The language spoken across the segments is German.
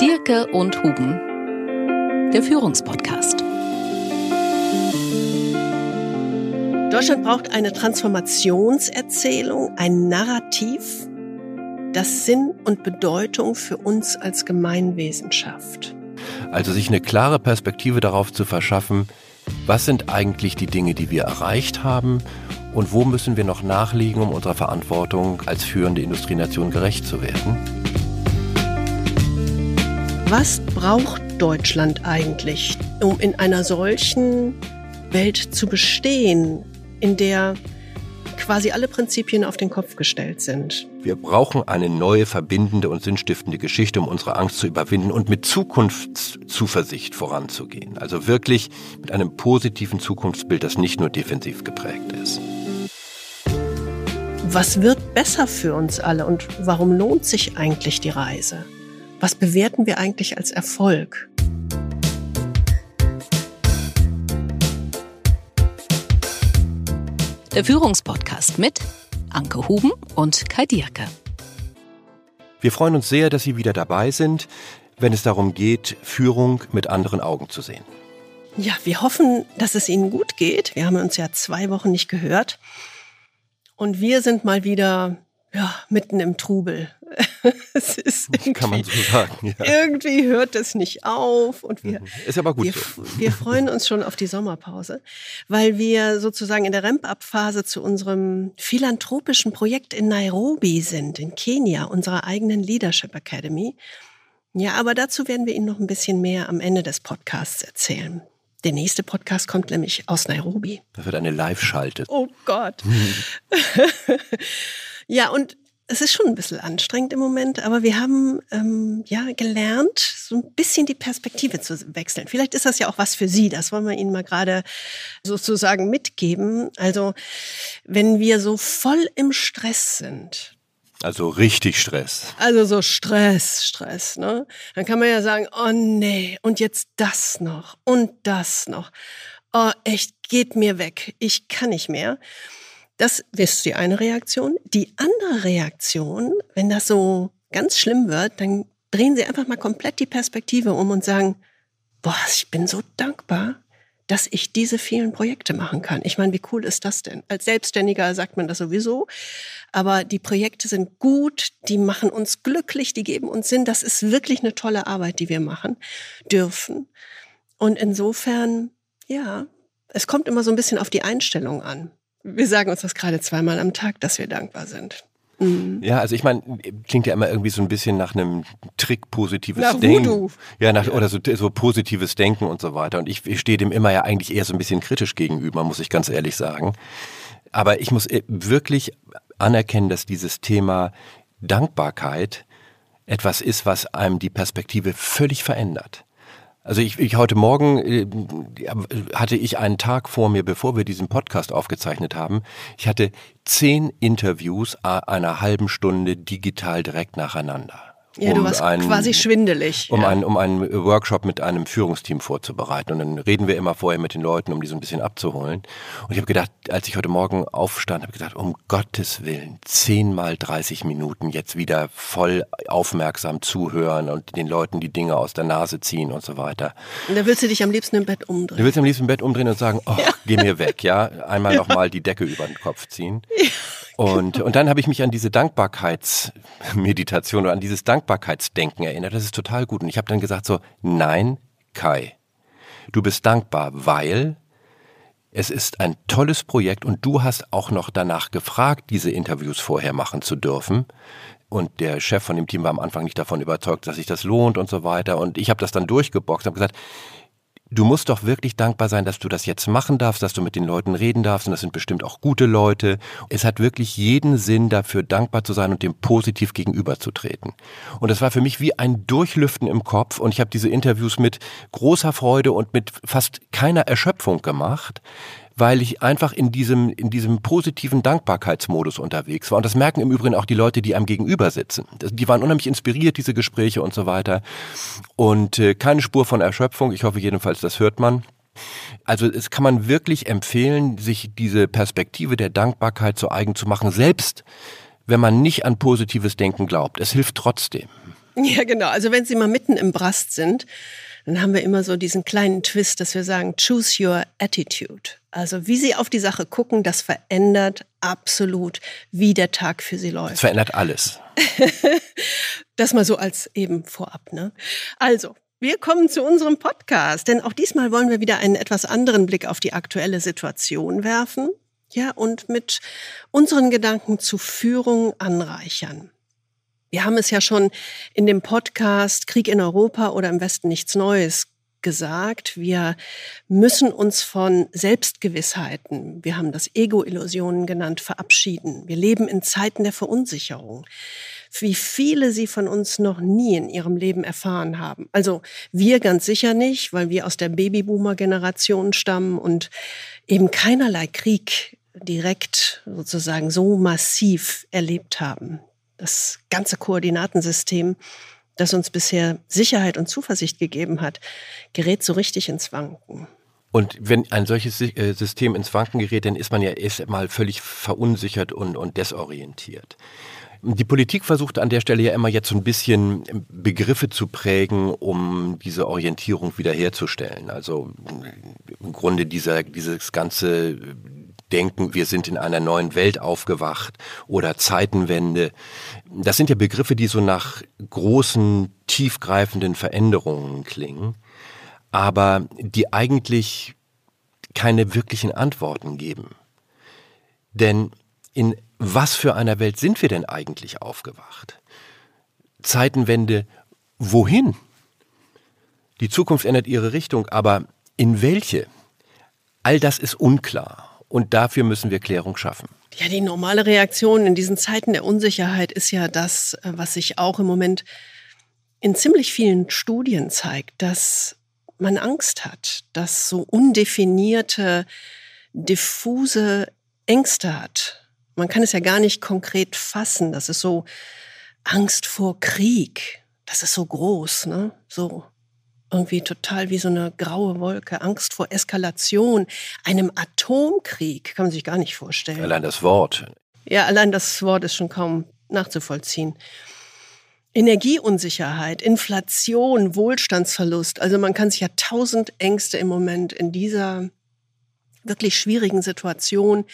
Dirke und Huben, der Führungspodcast. Deutschland braucht eine Transformationserzählung, ein Narrativ, das Sinn und Bedeutung für uns als Gemeinwesen schafft. Also sich eine klare Perspektive darauf zu verschaffen, was sind eigentlich die Dinge, die wir erreicht haben und wo müssen wir noch nachlegen, um unserer Verantwortung als führende Industrienation gerecht zu werden. Was braucht Deutschland eigentlich, um in einer solchen Welt zu bestehen, in der quasi alle Prinzipien auf den Kopf gestellt sind? Wir brauchen eine neue, verbindende und sinnstiftende Geschichte, um unsere Angst zu überwinden und mit Zukunftszuversicht voranzugehen. Also wirklich mit einem positiven Zukunftsbild, das nicht nur defensiv geprägt ist. Was wird besser für uns alle und warum lohnt sich eigentlich die Reise? Was bewerten wir eigentlich als Erfolg? Der Führungspodcast mit Anke Huben und Kai Dierke. Wir freuen uns sehr, dass Sie wieder dabei sind, wenn es darum geht, Führung mit anderen Augen zu sehen. Ja, wir hoffen, dass es Ihnen gut geht. Wir haben uns ja zwei Wochen nicht gehört. Und wir sind mal wieder ja, mitten im Trubel. es ist Kann man so sagen. Ja. Irgendwie hört es nicht auf und wir, mhm. ist aber gut wir, so. wir freuen uns schon auf die Sommerpause, weil wir sozusagen in der Ramp-up-Phase zu unserem philanthropischen Projekt in Nairobi sind, in Kenia, unserer eigenen Leadership Academy. Ja, aber dazu werden wir Ihnen noch ein bisschen mehr am Ende des Podcasts erzählen. Der nächste Podcast kommt nämlich aus Nairobi. Da wird eine Live-Schalte. Oh Gott. ja, und es ist schon ein bisschen anstrengend im Moment, aber wir haben ähm, ja gelernt, so ein bisschen die Perspektive zu wechseln. Vielleicht ist das ja auch was für Sie. Das wollen wir Ihnen mal gerade sozusagen mitgeben. Also wenn wir so voll im Stress sind, also richtig Stress. Also so Stress, Stress, ne? Dann kann man ja sagen, oh nee, und jetzt das noch und das noch. Oh, echt, geht mir weg. Ich kann nicht mehr. Das ist die eine Reaktion. Die andere Reaktion, wenn das so ganz schlimm wird, dann drehen Sie einfach mal komplett die Perspektive um und sagen, boah, ich bin so dankbar, dass ich diese vielen Projekte machen kann. Ich meine, wie cool ist das denn? Als Selbstständiger sagt man das sowieso, aber die Projekte sind gut, die machen uns glücklich, die geben uns Sinn. Das ist wirklich eine tolle Arbeit, die wir machen dürfen. Und insofern, ja, es kommt immer so ein bisschen auf die Einstellung an. Wir sagen uns das gerade zweimal am Tag, dass wir dankbar sind. Mhm. Ja, also ich meine, klingt ja immer irgendwie so ein bisschen nach einem Trick positives nach Denken. Voodoo. Ja, nach, oder so, so positives Denken und so weiter. Und ich, ich stehe dem immer ja eigentlich eher so ein bisschen kritisch gegenüber, muss ich ganz ehrlich sagen. Aber ich muss äh, wirklich anerkennen, dass dieses Thema Dankbarkeit etwas ist, was einem die Perspektive völlig verändert. Also ich, ich heute Morgen äh, hatte ich einen Tag vor mir, bevor wir diesen Podcast aufgezeichnet haben. Ich hatte zehn Interviews einer halben Stunde digital direkt nacheinander. Ja, um du warst einen, quasi schwindelig. Um, ja. einen, um einen Workshop mit einem Führungsteam vorzubereiten. Und dann reden wir immer vorher mit den Leuten, um die so ein bisschen abzuholen. Und ich habe gedacht, als ich heute Morgen aufstand, habe ich gedacht, um Gottes Willen, zehnmal 30 Minuten jetzt wieder voll aufmerksam zuhören und den Leuten die Dinge aus der Nase ziehen und so weiter. Und da willst du dich am liebsten im Bett umdrehen. Da willst du am liebsten im Bett umdrehen und sagen, oh, ja. geh mir weg, ja. Einmal ja. nochmal die Decke über den Kopf ziehen. Ja. Und, und dann habe ich mich an diese Dankbarkeitsmeditation oder an dieses Dankbarkeitsdenken erinnert. Das ist total gut. Und ich habe dann gesagt so, nein, Kai, du bist dankbar, weil es ist ein tolles Projekt und du hast auch noch danach gefragt, diese Interviews vorher machen zu dürfen. Und der Chef von dem Team war am Anfang nicht davon überzeugt, dass sich das lohnt und so weiter. Und ich habe das dann durchgeboxt und gesagt, du musst doch wirklich dankbar sein, dass du das jetzt machen darfst, dass du mit den Leuten reden darfst und das sind bestimmt auch gute Leute. Es hat wirklich jeden Sinn dafür dankbar zu sein und dem positiv gegenüberzutreten. Und das war für mich wie ein Durchlüften im Kopf und ich habe diese Interviews mit großer Freude und mit fast keiner Erschöpfung gemacht, weil ich einfach in diesem, in diesem positiven Dankbarkeitsmodus unterwegs war. Und das merken im Übrigen auch die Leute, die einem gegenüber sitzen. Die waren unheimlich inspiriert, diese Gespräche und so weiter. Und äh, keine Spur von Erschöpfung. Ich hoffe jedenfalls, das hört man. Also es kann man wirklich empfehlen, sich diese Perspektive der Dankbarkeit zu eigen zu machen, selbst wenn man nicht an positives Denken glaubt. Es hilft trotzdem. Ja, genau. Also wenn Sie mal mitten im Brast sind, dann haben wir immer so diesen kleinen Twist, dass wir sagen, choose your attitude. Also wie Sie auf die Sache gucken, das verändert absolut, wie der Tag für Sie läuft. Das verändert alles. das mal so als eben vorab. Ne? Also, wir kommen zu unserem Podcast, denn auch diesmal wollen wir wieder einen etwas anderen Blick auf die aktuelle Situation werfen. Ja, und mit unseren Gedanken zu Führung anreichern. Wir haben es ja schon in dem Podcast Krieg in Europa oder im Westen nichts Neues gesagt. Wir müssen uns von Selbstgewissheiten, wir haben das Ego-Illusionen genannt, verabschieden. Wir leben in Zeiten der Verunsicherung, wie viele sie von uns noch nie in ihrem Leben erfahren haben. Also wir ganz sicher nicht, weil wir aus der Babyboomer-Generation stammen und eben keinerlei Krieg direkt sozusagen so massiv erlebt haben das ganze Koordinatensystem, das uns bisher Sicherheit und Zuversicht gegeben hat, gerät so richtig ins Wanken. Und wenn ein solches äh, System ins Wanken gerät, dann ist man ja erst mal völlig verunsichert und, und desorientiert. Die Politik versucht an der Stelle ja immer jetzt so ein bisschen Begriffe zu prägen, um diese Orientierung wiederherzustellen. Also im Grunde dieser, dieses ganze denken, wir sind in einer neuen Welt aufgewacht oder Zeitenwende. Das sind ja Begriffe, die so nach großen, tiefgreifenden Veränderungen klingen, aber die eigentlich keine wirklichen Antworten geben. Denn in was für einer Welt sind wir denn eigentlich aufgewacht? Zeitenwende, wohin? Die Zukunft ändert ihre Richtung, aber in welche? All das ist unklar. Und dafür müssen wir Klärung schaffen. Ja, die normale Reaktion in diesen Zeiten der Unsicherheit ist ja das, äh, was sich auch im Moment in ziemlich vielen Studien zeigt, dass man Angst hat, dass so undefinierte, diffuse Ängste hat. Man kann es ja gar nicht konkret fassen. Das ist so Angst vor Krieg. Das ist so groß, ne? So irgendwie total wie so eine graue Wolke, Angst vor Eskalation, einem Atomkrieg, kann man sich gar nicht vorstellen. Allein das Wort. Ja, allein das Wort ist schon kaum nachzuvollziehen. Energieunsicherheit, Inflation, Wohlstandsverlust. Also man kann sich ja tausend Ängste im Moment in dieser wirklich schwierigen Situation,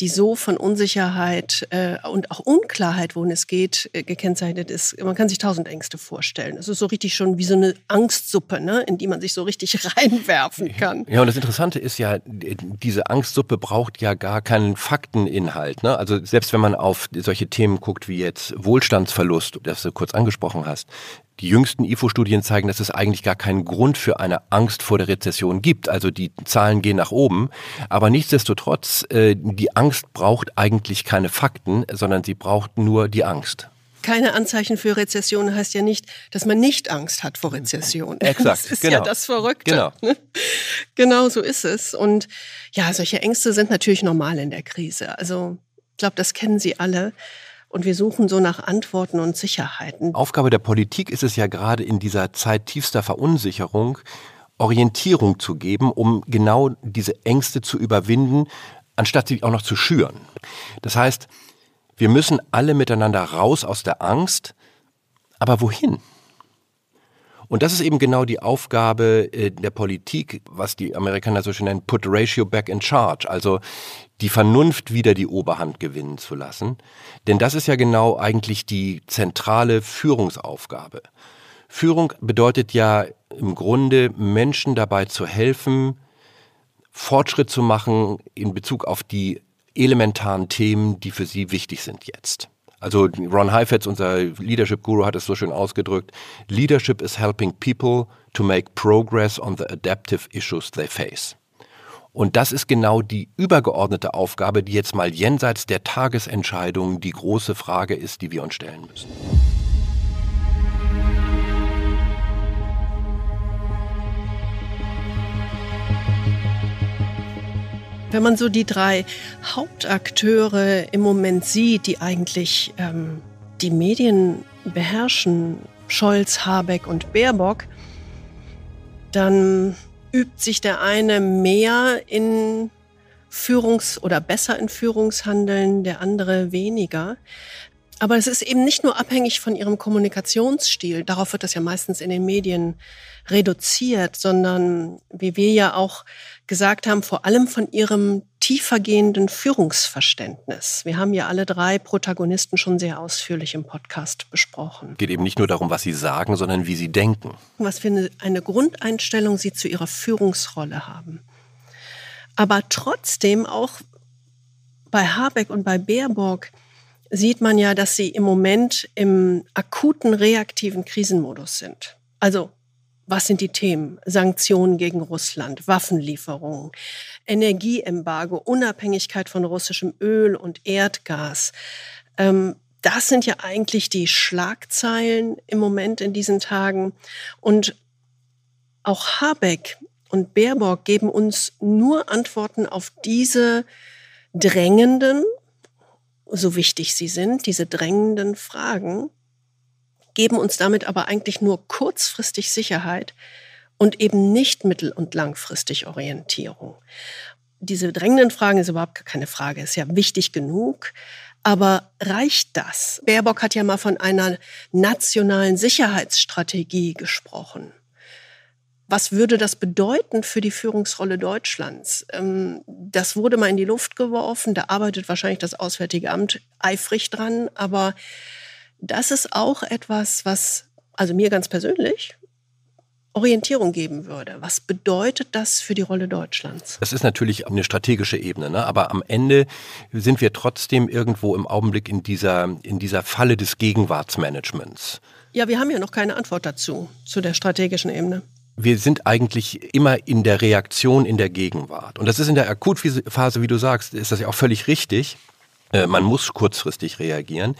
die so von Unsicherheit äh, und auch Unklarheit, wohin es geht, äh, gekennzeichnet ist. Man kann sich tausend Ängste vorstellen. Es ist so richtig schon wie so eine Angstsuppe, ne, in die man sich so richtig reinwerfen kann. Ja, und das Interessante ist ja, diese Angstsuppe braucht ja gar keinen Fakteninhalt. Ne? Also selbst wenn man auf solche Themen guckt wie jetzt Wohlstandsverlust, das du kurz angesprochen hast, die jüngsten IFO-Studien zeigen, dass es eigentlich gar keinen Grund für eine Angst vor der Rezession gibt. Also die Zahlen gehen nach oben. Aber nichtsdestotrotz, äh, die Angst braucht eigentlich keine Fakten, sondern sie braucht nur die Angst. Keine Anzeichen für Rezession heißt ja nicht, dass man nicht Angst hat vor Rezession. Exakt. Das ist genau. ja das Verrückte. Genau. Ne? genau so ist es. Und ja, solche Ängste sind natürlich normal in der Krise. Also ich glaube, das kennen Sie alle. Und wir suchen so nach Antworten und Sicherheiten. Aufgabe der Politik ist es ja gerade in dieser Zeit tiefster Verunsicherung, Orientierung zu geben, um genau diese Ängste zu überwinden, anstatt sie auch noch zu schüren. Das heißt, wir müssen alle miteinander raus aus der Angst, aber wohin? Und das ist eben genau die Aufgabe äh, der Politik, was die Amerikaner so schön nennen, put ratio back in charge, also die Vernunft wieder die Oberhand gewinnen zu lassen. Denn das ist ja genau eigentlich die zentrale Führungsaufgabe. Führung bedeutet ja im Grunde Menschen dabei zu helfen, Fortschritt zu machen in Bezug auf die elementaren Themen, die für sie wichtig sind jetzt. Also Ron Heifetz, unser Leadership Guru, hat es so schön ausgedrückt. Leadership is helping people to make progress on the adaptive issues they face. Und das ist genau die übergeordnete Aufgabe, die jetzt mal jenseits der Tagesentscheidungen die große Frage ist, die wir uns stellen müssen. Wenn man so die drei Hauptakteure im Moment sieht, die eigentlich ähm, die Medien beherrschen, Scholz, Habeck und Baerbock, dann übt sich der eine mehr in Führungs- oder besser in Führungshandeln, der andere weniger. Aber es ist eben nicht nur abhängig von ihrem Kommunikationsstil, darauf wird das ja meistens in den Medien reduziert, sondern wie wir ja auch gesagt haben, vor allem von ihrem tiefergehenden Führungsverständnis. Wir haben ja alle drei Protagonisten schon sehr ausführlich im Podcast besprochen. Geht eben nicht nur darum, was sie sagen, sondern wie sie denken. Was für eine, eine Grundeinstellung sie zu ihrer Führungsrolle haben. Aber trotzdem auch bei Habeck und bei Baerbock sieht man ja, dass sie im Moment im akuten reaktiven Krisenmodus sind. Also was sind die Themen? Sanktionen gegen Russland, Waffenlieferungen, Energieembargo, Unabhängigkeit von russischem Öl und Erdgas. Ähm, das sind ja eigentlich die Schlagzeilen im Moment in diesen Tagen. Und auch Habeck und Baerbock geben uns nur Antworten auf diese drängenden, so wichtig sie sind, diese drängenden Fragen, geben uns damit aber eigentlich nur kurzfristig Sicherheit und eben nicht mittel- und langfristig Orientierung. Diese drängenden Fragen ist überhaupt keine Frage, ist ja wichtig genug. Aber reicht das? Baerbock hat ja mal von einer nationalen Sicherheitsstrategie gesprochen. Was würde das bedeuten für die Führungsrolle Deutschlands? Ähm, das wurde mal in die Luft geworfen. Da arbeitet wahrscheinlich das Auswärtige Amt eifrig dran. Aber das ist auch etwas, was, also mir ganz persönlich, Orientierung geben würde. Was bedeutet das für die Rolle Deutschlands? Das ist natürlich eine strategische Ebene, ne? aber am Ende sind wir trotzdem irgendwo im Augenblick in dieser, in dieser Falle des Gegenwartsmanagements. Ja, wir haben ja noch keine Antwort dazu, zu der strategischen Ebene. Wir sind eigentlich immer in der Reaktion in der Gegenwart. Und das ist in der Akutphase, wie du sagst, ist das ja auch völlig richtig. Äh, man muss kurzfristig reagieren.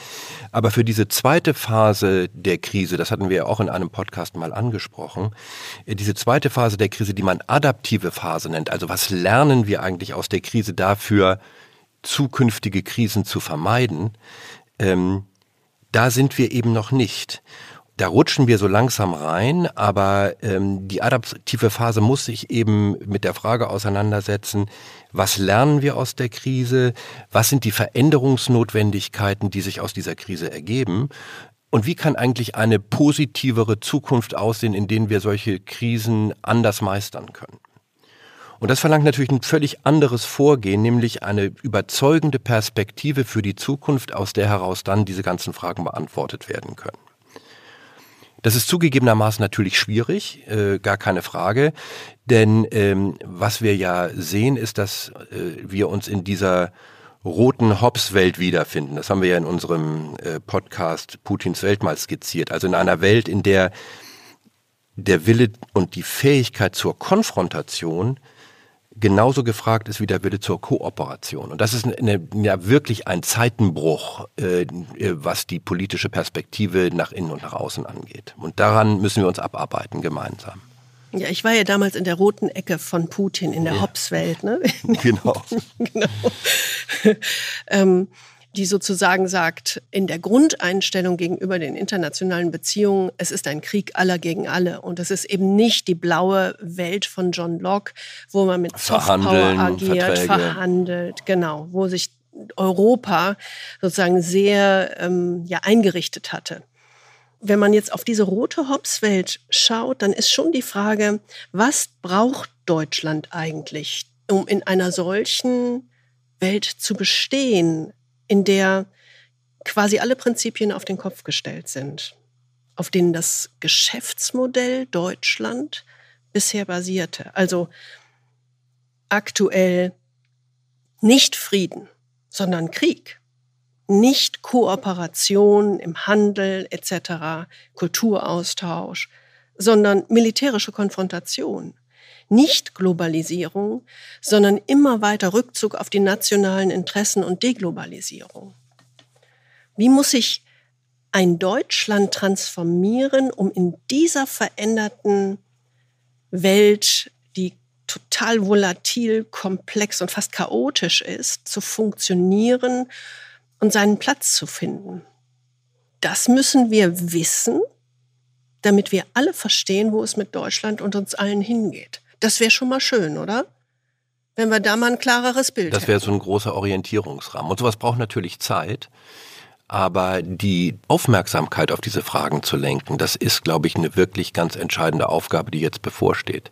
Aber für diese zweite Phase der Krise, das hatten wir ja auch in einem Podcast mal angesprochen, äh, diese zweite Phase der Krise, die man adaptive Phase nennt, also was lernen wir eigentlich aus der Krise dafür, zukünftige Krisen zu vermeiden, ähm, da sind wir eben noch nicht da rutschen wir so langsam rein, aber ähm, die adaptive Phase muss sich eben mit der Frage auseinandersetzen, was lernen wir aus der Krise, was sind die Veränderungsnotwendigkeiten, die sich aus dieser Krise ergeben und wie kann eigentlich eine positivere Zukunft aussehen, in denen wir solche Krisen anders meistern können. Und das verlangt natürlich ein völlig anderes Vorgehen, nämlich eine überzeugende Perspektive für die Zukunft, aus der heraus dann diese ganzen Fragen beantwortet werden können. Das ist zugegebenermaßen natürlich schwierig, äh, gar keine Frage. Denn ähm, was wir ja sehen, ist, dass äh, wir uns in dieser roten Hobbs-Welt wiederfinden. Das haben wir ja in unserem äh, Podcast Putins Welt mal skizziert. Also in einer Welt, in der der Wille und die Fähigkeit zur Konfrontation genauso gefragt ist wie der Wille zur Kooperation. Und das ist eine, ja wirklich ein Zeitenbruch, äh, was die politische Perspektive nach innen und nach außen angeht. Und daran müssen wir uns abarbeiten gemeinsam. Ja, ich war ja damals in der roten Ecke von Putin, in der ja. Hobbs-Welt. Ne? Genau. genau. ähm, die sozusagen sagt, in der Grundeinstellung gegenüber den internationalen Beziehungen, es ist ein Krieg aller gegen alle. Und es ist eben nicht die blaue Welt von John Locke, wo man mit Softpower agiert, Verträge. verhandelt, genau, wo sich Europa sozusagen sehr ähm, ja, eingerichtet hatte. Wenn man jetzt auf diese rote Hobbs-Welt schaut, dann ist schon die Frage, was braucht Deutschland eigentlich, um in einer solchen Welt zu bestehen? In der quasi alle Prinzipien auf den Kopf gestellt sind, auf denen das Geschäftsmodell Deutschland bisher basierte. Also aktuell nicht Frieden, sondern Krieg, nicht Kooperation im Handel etc., Kulturaustausch, sondern militärische Konfrontation. Nicht Globalisierung, sondern immer weiter Rückzug auf die nationalen Interessen und Deglobalisierung. Wie muss sich ein Deutschland transformieren, um in dieser veränderten Welt, die total volatil, komplex und fast chaotisch ist, zu funktionieren und seinen Platz zu finden? Das müssen wir wissen, damit wir alle verstehen, wo es mit Deutschland und uns allen hingeht. Das wäre schon mal schön, oder? Wenn wir da mal ein klareres Bild Das wäre so ein großer Orientierungsrahmen. Und sowas braucht natürlich Zeit. Aber die Aufmerksamkeit auf diese Fragen zu lenken, das ist, glaube ich, eine wirklich ganz entscheidende Aufgabe, die jetzt bevorsteht.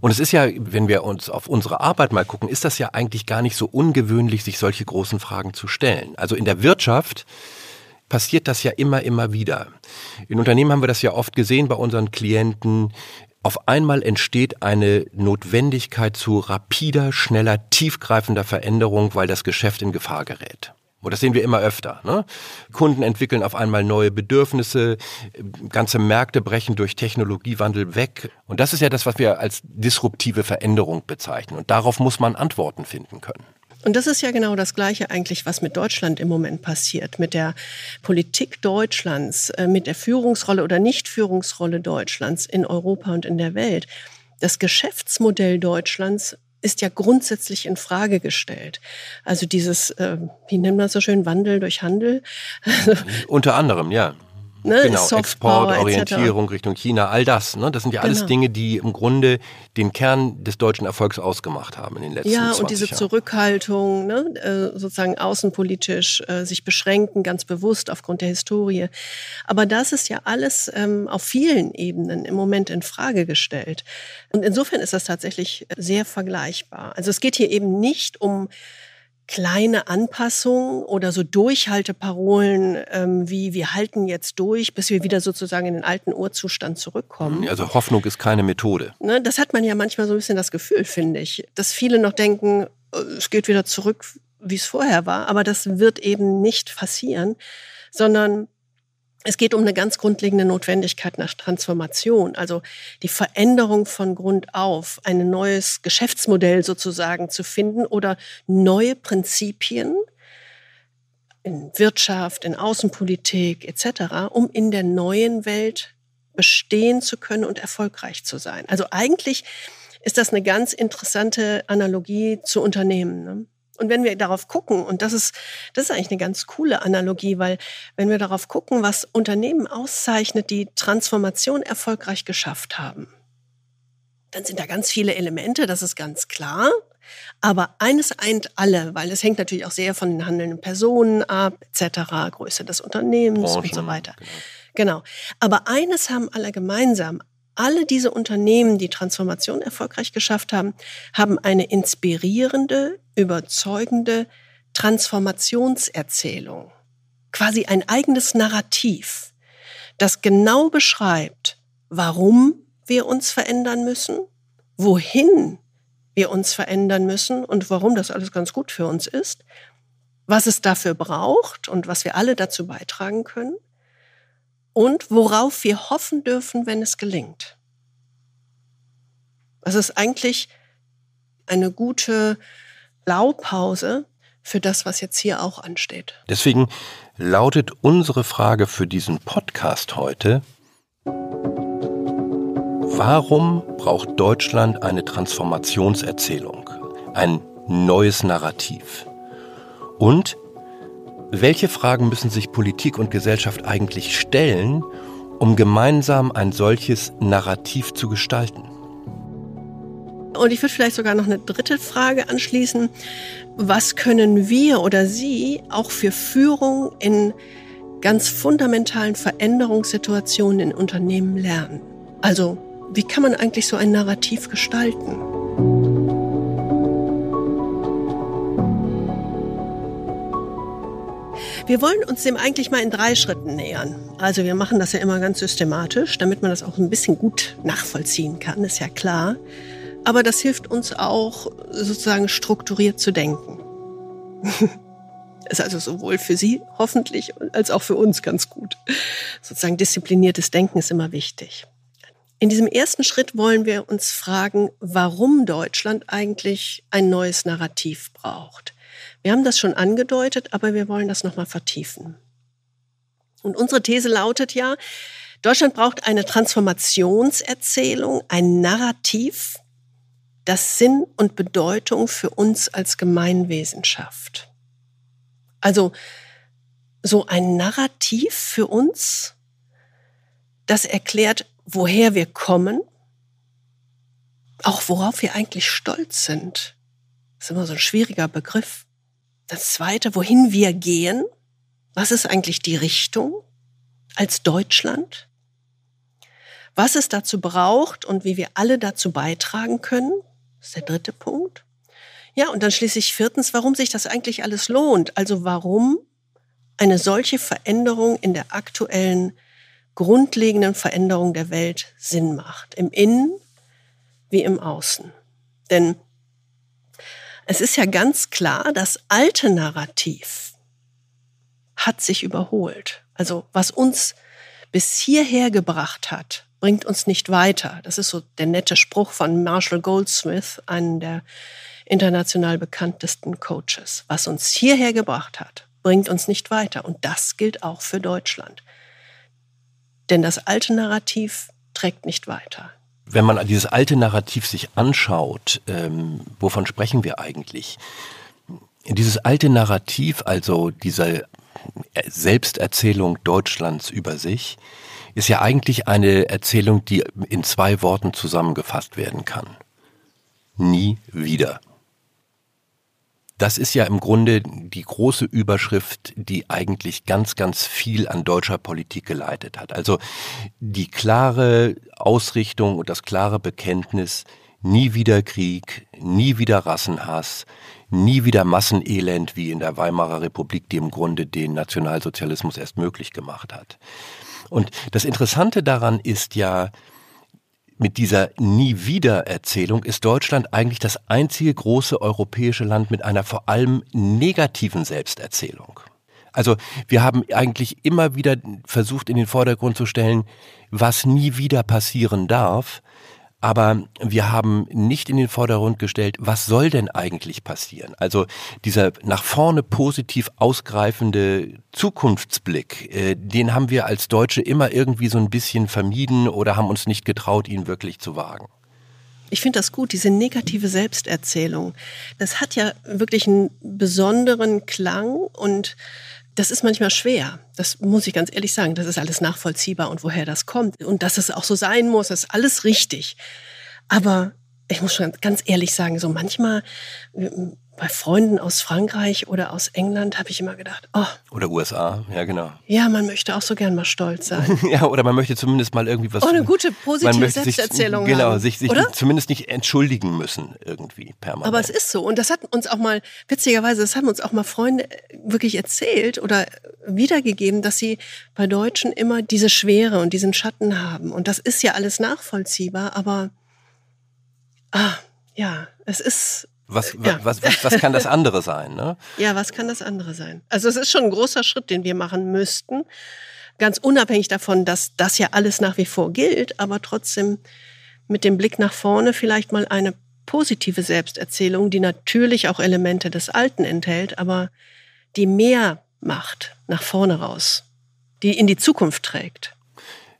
Und es ist ja, wenn wir uns auf unsere Arbeit mal gucken, ist das ja eigentlich gar nicht so ungewöhnlich, sich solche großen Fragen zu stellen. Also in der Wirtschaft passiert das ja immer, immer wieder. In Unternehmen haben wir das ja oft gesehen bei unseren Klienten. Auf einmal entsteht eine Notwendigkeit zu rapider, schneller, tiefgreifender Veränderung, weil das Geschäft in Gefahr gerät. Und das sehen wir immer öfter. Ne? Kunden entwickeln auf einmal neue Bedürfnisse, ganze Märkte brechen durch Technologiewandel weg. Und das ist ja das, was wir als disruptive Veränderung bezeichnen. Und darauf muss man Antworten finden können. Und das ist ja genau das Gleiche eigentlich, was mit Deutschland im Moment passiert, mit der Politik Deutschlands, äh, mit der Führungsrolle oder Nichtführungsrolle Deutschlands in Europa und in der Welt. Das Geschäftsmodell Deutschlands ist ja grundsätzlich in Frage gestellt. Also dieses, äh, wie nennt man das so schön, Wandel durch Handel. Unter anderem, ja. Ne, genau, Export, Orientierung Richtung China, all das. Ne? Das sind ja alles genau. Dinge, die im Grunde den Kern des deutschen Erfolgs ausgemacht haben in den letzten Jahren. Ja, und diese Jahren. Zurückhaltung, ne? Äh, sozusagen außenpolitisch äh, sich beschränken, ganz bewusst aufgrund der Historie. Aber das ist ja alles ähm, auf vielen Ebenen im Moment in Frage gestellt. Und insofern ist das tatsächlich sehr vergleichbar. Also es geht hier eben nicht um kleine Anpassungen oder so Durchhalteparolen ähm, wie wir halten jetzt durch, bis wir wieder sozusagen in den alten Urzustand zurückkommen. Also Hoffnung ist keine Methode. Ne, das hat man ja manchmal so ein bisschen das Gefühl, finde ich, dass viele noch denken, äh, es geht wieder zurück, wie es vorher war, aber das wird eben nicht passieren, sondern es geht um eine ganz grundlegende Notwendigkeit nach Transformation, also die Veränderung von Grund auf, ein neues Geschäftsmodell sozusagen zu finden oder neue Prinzipien in Wirtschaft, in Außenpolitik etc., um in der neuen Welt bestehen zu können und erfolgreich zu sein. Also eigentlich ist das eine ganz interessante Analogie zu Unternehmen. Ne? Und wenn wir darauf gucken, und das ist, das ist eigentlich eine ganz coole Analogie, weil wenn wir darauf gucken, was Unternehmen auszeichnet, die Transformation erfolgreich geschafft haben, dann sind da ganz viele Elemente, das ist ganz klar. Aber eines eint alle, weil es hängt natürlich auch sehr von den handelnden Personen ab, etc., Größe des Unternehmens Branchen, und so weiter. Genau. genau. Aber eines haben alle gemeinsam. Alle diese Unternehmen, die Transformation erfolgreich geschafft haben, haben eine inspirierende, überzeugende Transformationserzählung. Quasi ein eigenes Narrativ, das genau beschreibt, warum wir uns verändern müssen, wohin wir uns verändern müssen und warum das alles ganz gut für uns ist, was es dafür braucht und was wir alle dazu beitragen können und worauf wir hoffen dürfen, wenn es gelingt. Das ist eigentlich eine gute Blaupause für das, was jetzt hier auch ansteht. Deswegen lautet unsere Frage für diesen Podcast heute, warum braucht Deutschland eine Transformationserzählung, ein neues Narrativ? Und welche Fragen müssen sich Politik und Gesellschaft eigentlich stellen, um gemeinsam ein solches Narrativ zu gestalten? Und ich würde vielleicht sogar noch eine dritte Frage anschließen. Was können wir oder Sie auch für Führung in ganz fundamentalen Veränderungssituationen in Unternehmen lernen? Also, wie kann man eigentlich so ein Narrativ gestalten? Wir wollen uns dem eigentlich mal in drei Schritten nähern. Also wir machen das ja immer ganz systematisch, damit man das auch ein bisschen gut nachvollziehen kann, ist ja klar. Aber das hilft uns auch, sozusagen strukturiert zu denken. ist also sowohl für Sie hoffentlich als auch für uns ganz gut. Sozusagen diszipliniertes Denken ist immer wichtig. In diesem ersten Schritt wollen wir uns fragen, warum Deutschland eigentlich ein neues Narrativ braucht. Wir haben das schon angedeutet, aber wir wollen das nochmal vertiefen. Und unsere These lautet ja, Deutschland braucht eine Transformationserzählung, ein Narrativ, das Sinn und Bedeutung für uns als Gemeinwesen schafft. Also so ein Narrativ für uns, das erklärt, woher wir kommen, auch worauf wir eigentlich stolz sind. Das ist immer so ein schwieriger Begriff. Das Zweite, wohin wir gehen, Was ist eigentlich die Richtung als Deutschland? Was es dazu braucht und wie wir alle dazu beitragen können, ist der dritte Punkt. Ja, und dann schließlich viertens, warum sich das eigentlich alles lohnt. Also warum eine solche Veränderung in der aktuellen grundlegenden Veränderung der Welt Sinn macht. Im Innen wie im Außen. Denn es ist ja ganz klar, das alte Narrativ hat sich überholt. Also was uns bis hierher gebracht hat, bringt uns nicht weiter. Das ist so der nette Spruch von Marshall Goldsmith, einem der international bekanntesten Coaches. Was uns hierher gebracht hat, bringt uns nicht weiter. Und das gilt auch für Deutschland. Denn das alte Narrativ trägt nicht weiter. Wenn man dieses alte Narrativ sich anschaut, ähm, wovon sprechen wir eigentlich? Dieses alte Narrativ, also diese Selbsterzählung Deutschlands über sich, ist ja eigentlich eine Erzählung, die in zwei Worten zusammengefasst werden kann. Nie wieder. Das ist ja im Grunde die große Überschrift, die eigentlich ganz, ganz viel an deutscher Politik geleitet hat. Also die klare Ausrichtung und das klare Bekenntnis, nie wieder Krieg, nie wieder Rassenhass, nie wieder Massenelend wie in der Weimarer Republik, die im Grunde den Nationalsozialismus erst möglich gemacht hat. Und das Interessante daran ist ja, mit dieser Nie wieder Erzählung ist Deutschland eigentlich das einzige große europäische Land mit einer vor allem negativen Selbsterzählung. Also wir haben eigentlich immer wieder versucht in den Vordergrund zu stellen, was nie wieder passieren darf, aber wir haben nicht in den Vordergrund gestellt, was soll denn eigentlich passieren? Also dieser nach vorne positiv ausgreifende Zukunftsblick, äh, den haben wir als Deutsche immer irgendwie so ein bisschen vermieden oder haben uns nicht getraut, ihn wirklich zu wagen. Ich finde das gut, diese negative Selbsterzählung. Das hat ja wirklich einen besonderen Klang und das ist manchmal schwer. Das muss ich ganz ehrlich sagen. Das ist alles nachvollziehbar und woher das kommt. Und dass es auch so sein muss, ist alles richtig. Aber ich muss schon ganz ehrlich sagen, so manchmal bei Freunden aus Frankreich oder aus England habe ich immer gedacht, oh. Oder USA, ja genau. Ja, man möchte auch so gern mal stolz sein. ja, oder man möchte zumindest mal irgendwie was. Oh, eine gute positive Selbsterzählung. Sich, genau, haben, sich, sich zumindest nicht entschuldigen müssen irgendwie permanent. Aber es ist so und das hat uns auch mal witzigerweise, das haben uns auch mal Freunde wirklich erzählt oder wiedergegeben, dass sie bei Deutschen immer diese Schwere und diesen Schatten haben und das ist ja alles nachvollziehbar, aber ah, ja, es ist was, ja. was, was, was kann das andere sein? Ne? Ja, was kann das andere sein? Also es ist schon ein großer Schritt, den wir machen müssten. Ganz unabhängig davon, dass das ja alles nach wie vor gilt, aber trotzdem mit dem Blick nach vorne vielleicht mal eine positive Selbsterzählung, die natürlich auch Elemente des Alten enthält, aber die mehr macht nach vorne raus, die in die Zukunft trägt.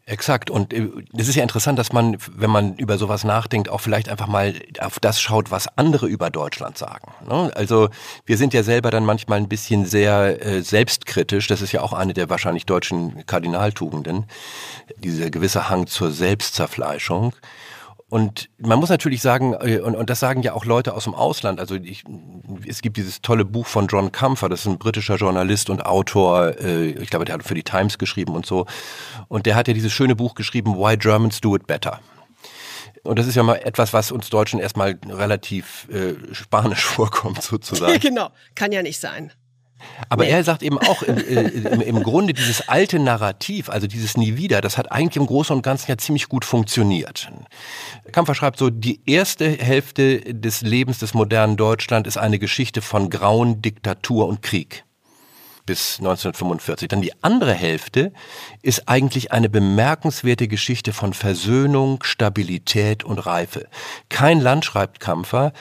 Exakt. Und äh, es ist ja interessant, dass man, wenn man über sowas nachdenkt, auch vielleicht einfach mal auf das schaut, was andere über Deutschland sagen. Ne? Also wir sind ja selber dann manchmal ein bisschen sehr äh, selbstkritisch. Das ist ja auch eine der wahrscheinlich deutschen Kardinaltugenden, dieser gewisse Hang zur Selbstzerfleischung. Und man muss natürlich sagen, äh, und, und das sagen ja auch Leute aus dem Ausland, also ich, es gibt dieses tolle Buch von John Comfer, das ist ein britischer Journalist und Autor, äh, ich glaube, der hat für die Times geschrieben und so. Und der hat ja dieses schöne Buch geschrieben, Why Germans Do It Better. Und das ist ja mal etwas, was uns Deutschen erstmal relativ äh, spanisch vorkommt, sozusagen. genau, kann ja nicht sein. Aber nee. er sagt eben auch, im, äh, im, im, Grunde dieses alte Narrativ, also dieses Nie wieder, das hat eigentlich im Großen und Ganzen ja ziemlich gut funktioniert. Kampfer schreibt so, die erste Hälfte des Lebens des modernen Deutschland ist eine Geschichte von Grauen, Diktatur und Krieg bis 1945. Dann die andere Hälfte ist eigentlich eine bemerkenswerte Geschichte von Versöhnung, Stabilität und Reife. Kein Land, schreibt Kampfer,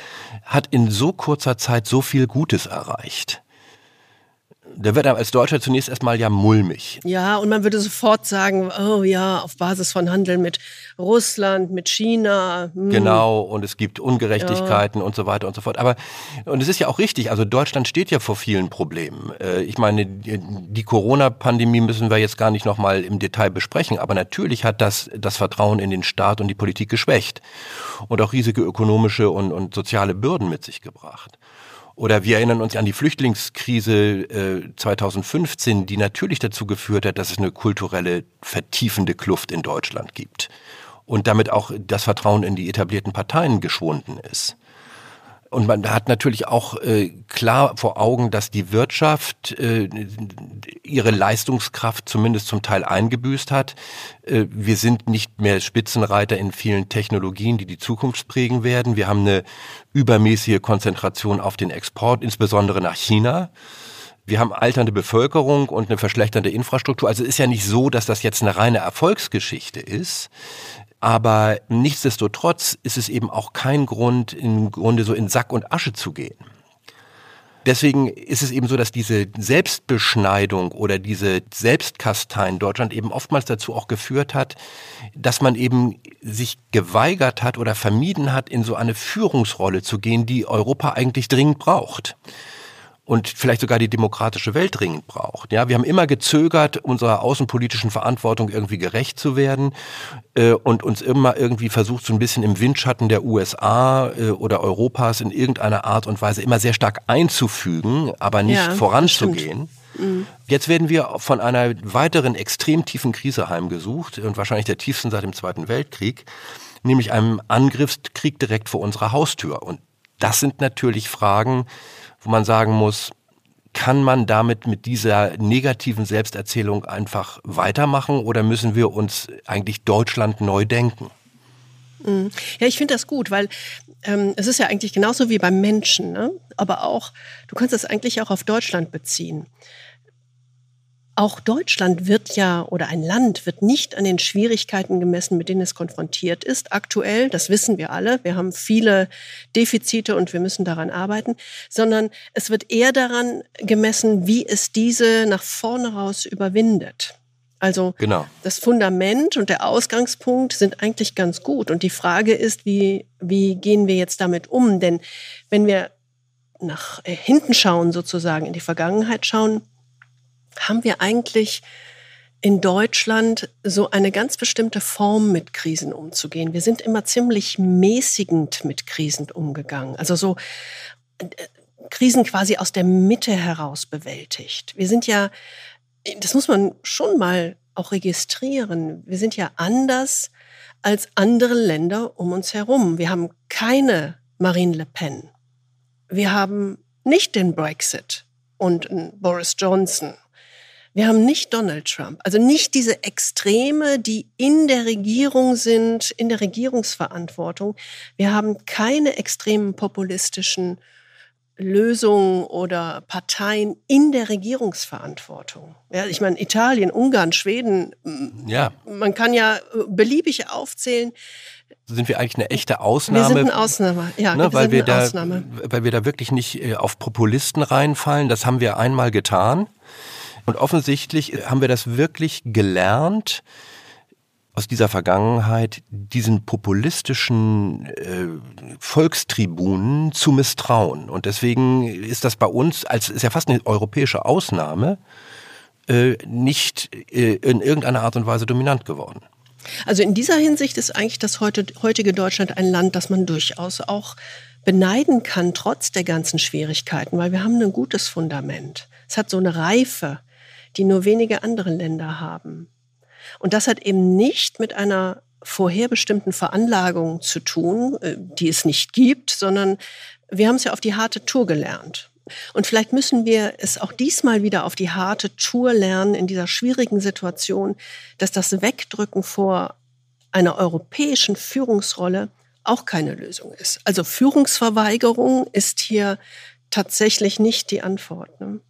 hat in so kurzer Zeit so viel Gutes erreicht der wird als Deutscher zunächst erstmal ja mulmig. Ja, und man würde sofort sagen, oh ja, auf Basis von Handeln mit Russland, mit China. Hm. Genau, und es gibt Ungerechtigkeiten ja. und so weiter und so fort. Aber, und es ist ja auch richtig, also Deutschland steht ja vor vielen Problemen. Äh, ich meine, die Corona-Pandemie müssen wir jetzt gar nicht nochmal im Detail besprechen, aber natürlich hat das das Vertrauen in den Staat und die Politik geschwächt und auch riesige ökonomische und, und soziale Bürden mit sich gebracht. Oder wir erinnern uns an die Flüchtlingskrise äh, 2015, die natürlich dazu geführt hat, dass es eine kulturelle vertiefende Kluft in Deutschland gibt und damit auch das Vertrauen in die etablierten Parteien geschwunden ist. Und man hat natürlich auch äh, klar vor Augen, dass die Wirtschaft äh, ihre Leistungskraft zumindest zum Teil eingebüßt hat. Äh, wir sind nicht mehr Spitzenreiter in vielen Technologien, die die Zukunft prägen werden. Wir haben eine übermäßige Konzentration auf den Export, insbesondere nach China. Wir haben alternde Bevölkerung und eine verschlechternde Infrastruktur. Also ist ja nicht so, dass das jetzt eine reine Erfolgsgeschichte ist. Aber nichtsdestotrotz ist es eben auch kein Grund, im Grunde so in Sack und Asche zu gehen. Deswegen ist es eben so, dass diese Selbstbeschneidung oder diese Selbstkasteien Deutschland eben oftmals dazu auch geführt hat, dass man eben sich geweigert hat oder vermieden hat, in so eine Führungsrolle zu gehen, die Europa eigentlich dringend braucht und vielleicht sogar die demokratische Welt dringend braucht. Ja, wir haben immer gezögert, unserer außenpolitischen Verantwortung irgendwie gerecht zu werden äh, und uns immer irgendwie versucht, so ein bisschen im Windschatten der USA äh, oder Europas in irgendeiner Art und Weise immer sehr stark einzufügen, aber nicht ja, voranzugehen. Mhm. Jetzt werden wir von einer weiteren extrem tiefen Krise heimgesucht und wahrscheinlich der tiefsten seit dem Zweiten Weltkrieg, nämlich einem Angriffskrieg direkt vor unserer Haustür. Und das sind natürlich Fragen, wo man sagen muss, kann man damit mit dieser negativen Selbsterzählung einfach weitermachen oder müssen wir uns eigentlich Deutschland neu denken? Mhm. Ja, ich finde das gut, weil ähm, es ist ja eigentlich genauso wie beim Menschen, ne? aber auch, du kannst das eigentlich auch auf Deutschland beziehen. Auch Deutschland wird ja oder ein Land wird nicht an den Schwierigkeiten gemessen, mit denen es konfrontiert ist. Aktuell, das wissen wir alle, wir haben viele Defizite und wir müssen daran arbeiten, sondern es wird eher daran gemessen, wie es diese nach vorne raus überwindet. Also genau. das Fundament und der Ausgangspunkt sind eigentlich ganz gut. Und die Frage ist, wie, wie gehen wir jetzt damit um? Denn wenn wir nach hinten schauen, sozusagen in die Vergangenheit schauen, haben wir eigentlich in Deutschland so eine ganz bestimmte Form mit Krisen umzugehen. Wir sind immer ziemlich mäßigend mit Krisen umgegangen. Also so äh, Krisen quasi aus der Mitte heraus bewältigt. Wir sind ja, das muss man schon mal auch registrieren. Wir sind ja anders als andere Länder um uns herum. Wir haben keine Marine Le Pen. Wir haben nicht den Brexit und Boris Johnson wir haben nicht Donald Trump, also nicht diese Extreme, die in der Regierung sind, in der Regierungsverantwortung. Wir haben keine extremen populistischen Lösungen oder Parteien in der Regierungsverantwortung. Ja, ich meine, Italien, Ungarn, Schweden, ja. man kann ja beliebig aufzählen. Sind wir eigentlich eine echte Ausnahme? Wir sind eine Ausnahme, ja. Ne, wir weil, wir da, Ausnahme. weil wir da wirklich nicht äh, auf Populisten reinfallen. Das haben wir einmal getan. Und offensichtlich haben wir das wirklich gelernt, aus dieser Vergangenheit diesen populistischen äh, Volkstribunen zu misstrauen. Und deswegen ist das bei uns, als ist ja fast eine europäische Ausnahme, äh, nicht äh, in irgendeiner Art und Weise dominant geworden. Also in dieser Hinsicht ist eigentlich das heute, heutige Deutschland ein Land, das man durchaus auch beneiden kann, trotz der ganzen Schwierigkeiten, weil wir haben ein gutes Fundament. Es hat so eine Reife die nur wenige andere Länder haben. Und das hat eben nicht mit einer vorherbestimmten Veranlagung zu tun, äh, die es nicht gibt, sondern wir haben es ja auf die harte Tour gelernt. Und vielleicht müssen wir es auch diesmal wieder auf die harte Tour lernen in dieser schwierigen Situation, dass das Wegdrücken vor einer europäischen Führungsrolle auch keine Lösung ist. Also Führungsverweigerung ist hier tatsächlich nicht die Antwort. Ne?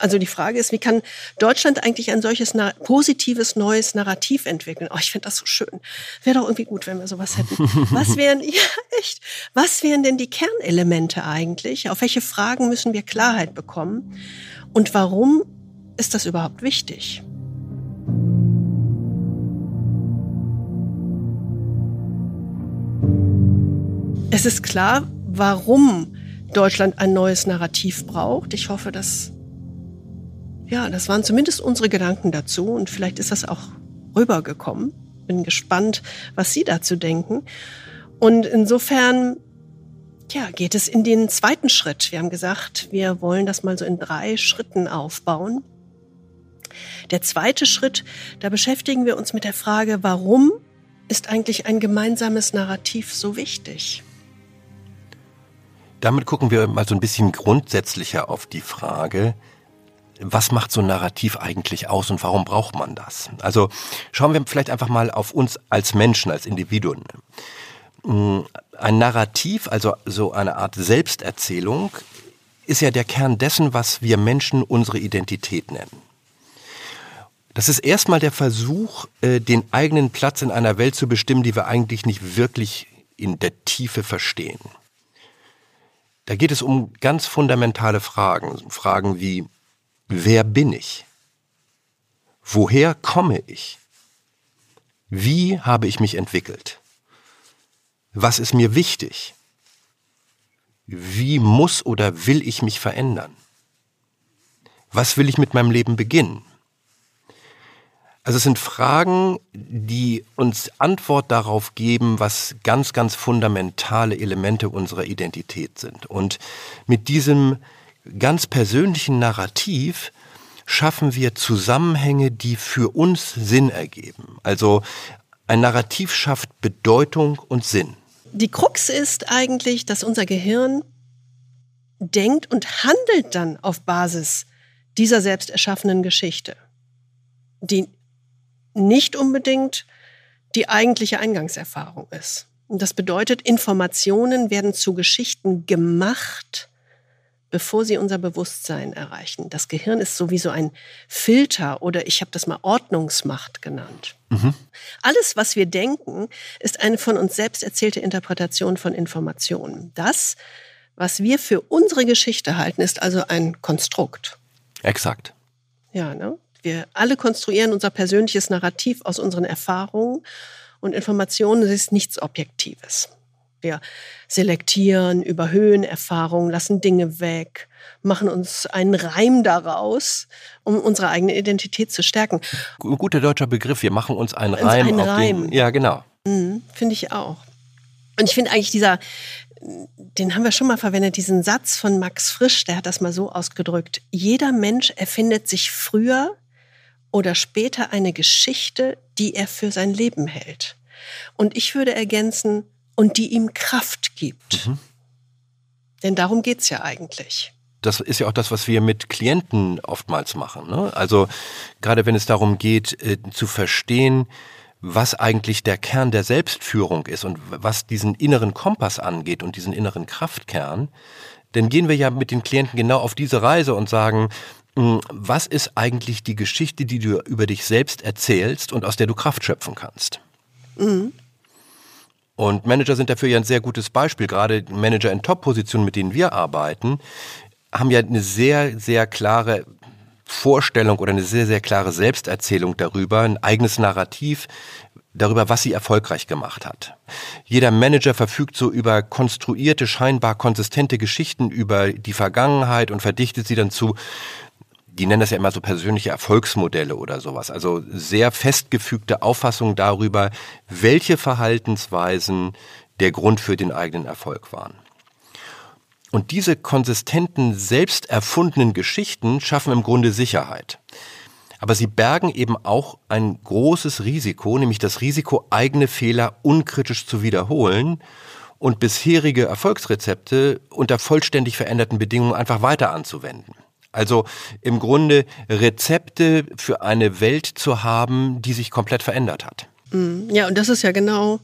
Also die Frage ist, wie kann Deutschland eigentlich ein solches positives neues Narrativ entwickeln? Oh, ich finde das so schön. Wäre doch irgendwie gut, wenn wir sowas hätten. Was wären, ja, echt, was wären denn die Kernelemente eigentlich? Auf welche Fragen müssen wir Klarheit bekommen? Und warum ist das überhaupt wichtig? Es ist klar, warum Deutschland ein neues Narrativ braucht. Ich hoffe, dass ja, das waren zumindest unsere Gedanken dazu und vielleicht ist das auch rübergekommen. Bin gespannt, was Sie dazu denken. Und insofern ja, geht es in den zweiten Schritt. Wir haben gesagt, wir wollen das mal so in drei Schritten aufbauen. Der zweite Schritt, da beschäftigen wir uns mit der Frage, warum ist eigentlich ein gemeinsames Narrativ so wichtig? Damit gucken wir mal so ein bisschen grundsätzlicher auf die Frage, was macht so ein Narrativ eigentlich aus und warum braucht man das? Also schauen wir vielleicht einfach mal auf uns als Menschen, als Individuen. Mm, ein Narrativ, also so eine Art Selbsterzählung, ist ja der Kern dessen, was wir Menschen unsere Identität nennen. Das ist erstmal der Versuch, äh, den eigenen Platz in einer Welt zu bestimmen, die wir eigentlich nicht wirklich in der Tiefe verstehen. Da geht es um ganz fundamentale Fragen. Fragen wie, wer bin ich? Woher komme ich? Wie habe ich mich entwickelt? Was ist mir wichtig? Wie muss oder will ich mich verändern? Was will ich mit meinem Leben beginnen? Also es sind Fragen, die uns Antwort darauf geben, was ganz, ganz fundamentale Elemente unserer Identität sind. Und mit diesem ganz persönlichen Narrativ schaffen wir Zusammenhänge, die für uns Sinn ergeben. Also ein Narrativ schafft Bedeutung und Sinn. Die Krux ist eigentlich, dass unser Gehirn denkt und handelt dann auf Basis dieser selbst erschaffenen Geschichte, die nicht unbedingt die eigentliche Eingangserfahrung ist. Und das bedeutet, Informationen werden zu Geschichten gemacht, bevor sie unser Bewusstsein erreichen. Das Gehirn ist sowieso ein Filter oder ich habe das mal Ordnungsmacht genannt. Mhm. Alles, was wir denken, ist eine von uns selbst erzählte Interpretation von Informationen. Das, was wir für unsere Geschichte halten, ist also ein Konstrukt. Exakt. Ja, ne? Wir alle konstruieren unser persönliches Narrativ aus unseren Erfahrungen und Informationen ist nichts Objektives. Wir selektieren, überhöhen Erfahrungen, lassen Dinge weg, machen uns einen Reim daraus, um unsere eigene Identität zu stärken. Ein guter deutscher Begriff, wir machen uns einen Reim. Einen Reim. Den, ja, genau. Mhm, finde ich auch. Und ich finde eigentlich dieser, den haben wir schon mal verwendet, diesen Satz von Max Frisch, der hat das mal so ausgedrückt. Jeder Mensch erfindet sich früher oder später eine Geschichte, die er für sein Leben hält. Und ich würde ergänzen, und die ihm Kraft gibt. Mhm. Denn darum geht es ja eigentlich. Das ist ja auch das, was wir mit Klienten oftmals machen. Ne? Also gerade wenn es darum geht, äh, zu verstehen, was eigentlich der Kern der Selbstführung ist und was diesen inneren Kompass angeht und diesen inneren Kraftkern, dann gehen wir ja mit den Klienten genau auf diese Reise und sagen, hm, was ist eigentlich die Geschichte, die du über dich selbst erzählst und aus der du Kraft schöpfen kannst? Mhm. Und Manager sind dafür ja ein sehr gutes Beispiel. Gerade Manager in Top-Positionen, mit denen wir arbeiten, haben ja eine sehr, sehr klare Vorstellung oder eine sehr, sehr klare Selbsterzählung darüber, ein eigenes Narrativ darüber, was sie erfolgreich gemacht hat. Jeder Manager verfügt so über konstruierte, scheinbar konsistente Geschichten über die Vergangenheit und verdichtet sie dann zu die nennen das ja immer so persönliche Erfolgsmodelle oder sowas. Also sehr festgefügte Auffassungen darüber, welche Verhaltensweisen der Grund für den eigenen Erfolg waren. Und diese konsistenten, selbst erfundenen Geschichten schaffen im Grunde Sicherheit. Aber sie bergen eben auch ein großes Risiko, nämlich das Risiko, eigene Fehler unkritisch zu wiederholen und bisherige Erfolgsrezepte unter vollständig veränderten Bedingungen einfach weiter anzuwenden. Also im Grunde Rezepte für eine Welt zu haben, die sich komplett verändert hat. Mm, ja, und das ist ja genau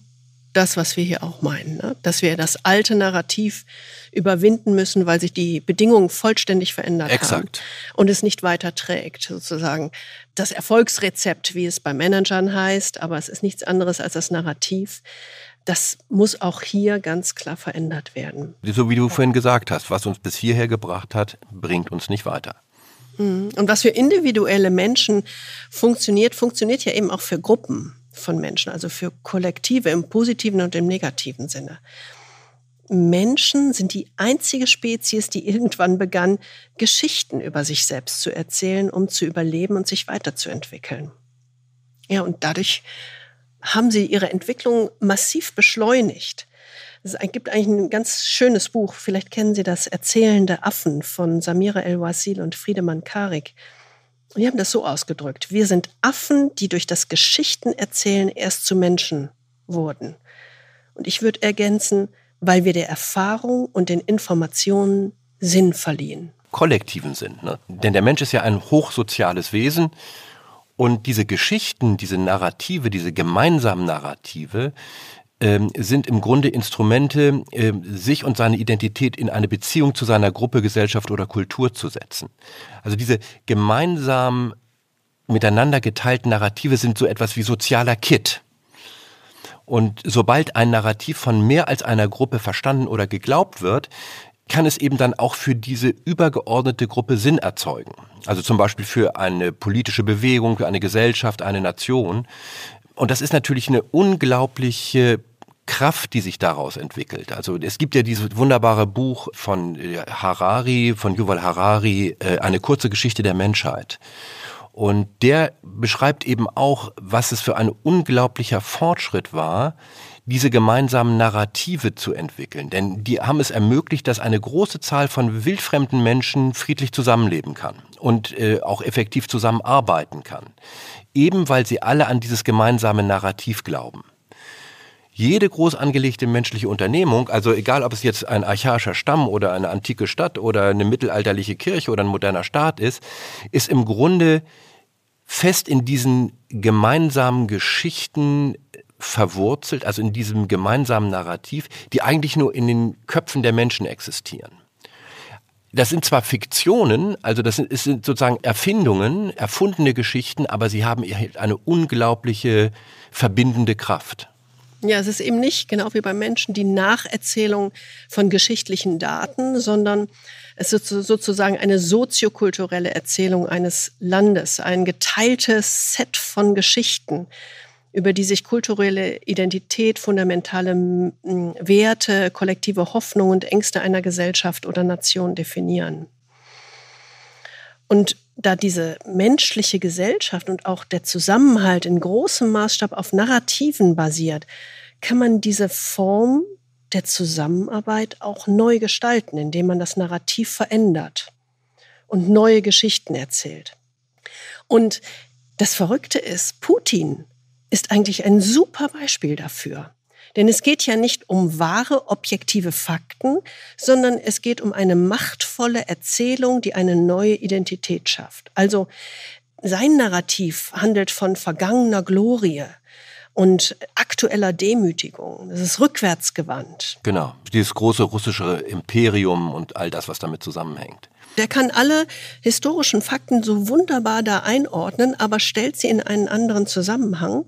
das, was wir hier auch meinen, ne? dass wir das alte Narrativ überwinden müssen, weil sich die Bedingungen vollständig verändert Exakt. haben und es nicht weiter trägt, sozusagen. Das Erfolgsrezept, wie es bei Managern heißt, aber es ist nichts anderes als das Narrativ das muss auch hier ganz klar verändert werden. So wie du vorhin gesagt hast, was uns bis hierher gebracht hat, bringt uns nicht weiter. Mhm. Und was für individuelle Menschen funktioniert, funktioniert ja eben auch für Gruppen von Menschen, also für Kollektive im positiven und im negativen Sinne. Menschen sind die einzige Spezies, die irgendwann begann, Geschichten über sich selbst zu erzählen, um zu überleben und sich weiterzuentwickeln. Ja, und dadurch haben sie ihre Entwicklung massiv beschleunigt. Es gibt eigentlich ein ganz schönes Buch, vielleicht kennen Sie das, Erzählende Affen von Samira El-Wasil und Friedemann Karik. Die haben das so ausgedrückt. Wir sind Affen, die durch das Geschichtenerzählen erst zu Menschen wurden. Und ich würde ergänzen, weil wir der Erfahrung und den Informationen Sinn verliehen. Kollektiven Sinn. Ne? Denn der Mensch ist ja ein hochsoziales Wesen. Und diese Geschichten, diese Narrative, diese gemeinsamen Narrative, ähm, sind im Grunde Instrumente, äh, sich und seine Identität in eine Beziehung zu seiner Gruppe, Gesellschaft oder Kultur zu setzen. Also diese gemeinsam miteinander geteilten Narrative sind so etwas wie sozialer Kit. Und sobald ein Narrativ von mehr als einer Gruppe verstanden oder geglaubt wird, kann es eben dann auch für diese übergeordnete Gruppe Sinn erzeugen. Also zum Beispiel für eine politische Bewegung, für eine Gesellschaft, eine Nation. Und das ist natürlich eine unglaubliche Kraft, die sich daraus entwickelt. Also es gibt ja dieses wunderbare Buch von äh, Harari, von Yuval Harari, äh, eine kurze Geschichte der Menschheit. Und der beschreibt eben auch, was es für ein unglaublicher Fortschritt war, diese gemeinsamen Narrative zu entwickeln. Denn die haben es ermöglicht, dass eine große Zahl von wildfremden Menschen friedlich zusammenleben kann und äh, auch effektiv zusammenarbeiten kann. Eben weil sie alle an dieses gemeinsame Narrativ glauben jede groß angelegte menschliche Unternehmung, also egal ob es jetzt ein archaischer Stamm oder eine antike Stadt oder eine mittelalterliche Kirche oder ein moderner Staat ist, ist im Grunde fest in diesen gemeinsamen Geschichten verwurzelt, also in diesem gemeinsamen Narrativ, die eigentlich nur in den Köpfen der Menschen existieren. Das sind zwar Fiktionen, also das sind, sozusagen Erfindungen, erfundene Geschichten, aber sie haben eine unglaubliche verbindende Kraft. Ja, es ist eben nicht, genau wie beim Menschen, die Nacherzählung von geschichtlichen Daten, sondern es ist sozusagen eine soziokulturelle Erzählung eines Landes, ein geteiltes Set von Geschichten, über die sich kulturelle Identität, fundamentale Werte, kollektive Hoffnung und Ängste einer Gesellschaft oder Nation definieren. Und da diese menschliche Gesellschaft und auch der Zusammenhalt in großem Maßstab auf Narrativen basiert, kann man diese Form der Zusammenarbeit auch neu gestalten, indem man das Narrativ verändert und neue Geschichten erzählt. Und das Verrückte ist, Putin ist eigentlich ein super Beispiel dafür. Denn es geht ja nicht um wahre, objektive Fakten, sondern es geht um eine machtvolle Erzählung, die eine neue Identität schafft. Also sein Narrativ handelt von vergangener Glorie, und aktueller Demütigung. Das ist rückwärtsgewandt. Genau, dieses große russische Imperium und all das, was damit zusammenhängt. Der kann alle historischen Fakten so wunderbar da einordnen, aber stellt sie in einen anderen Zusammenhang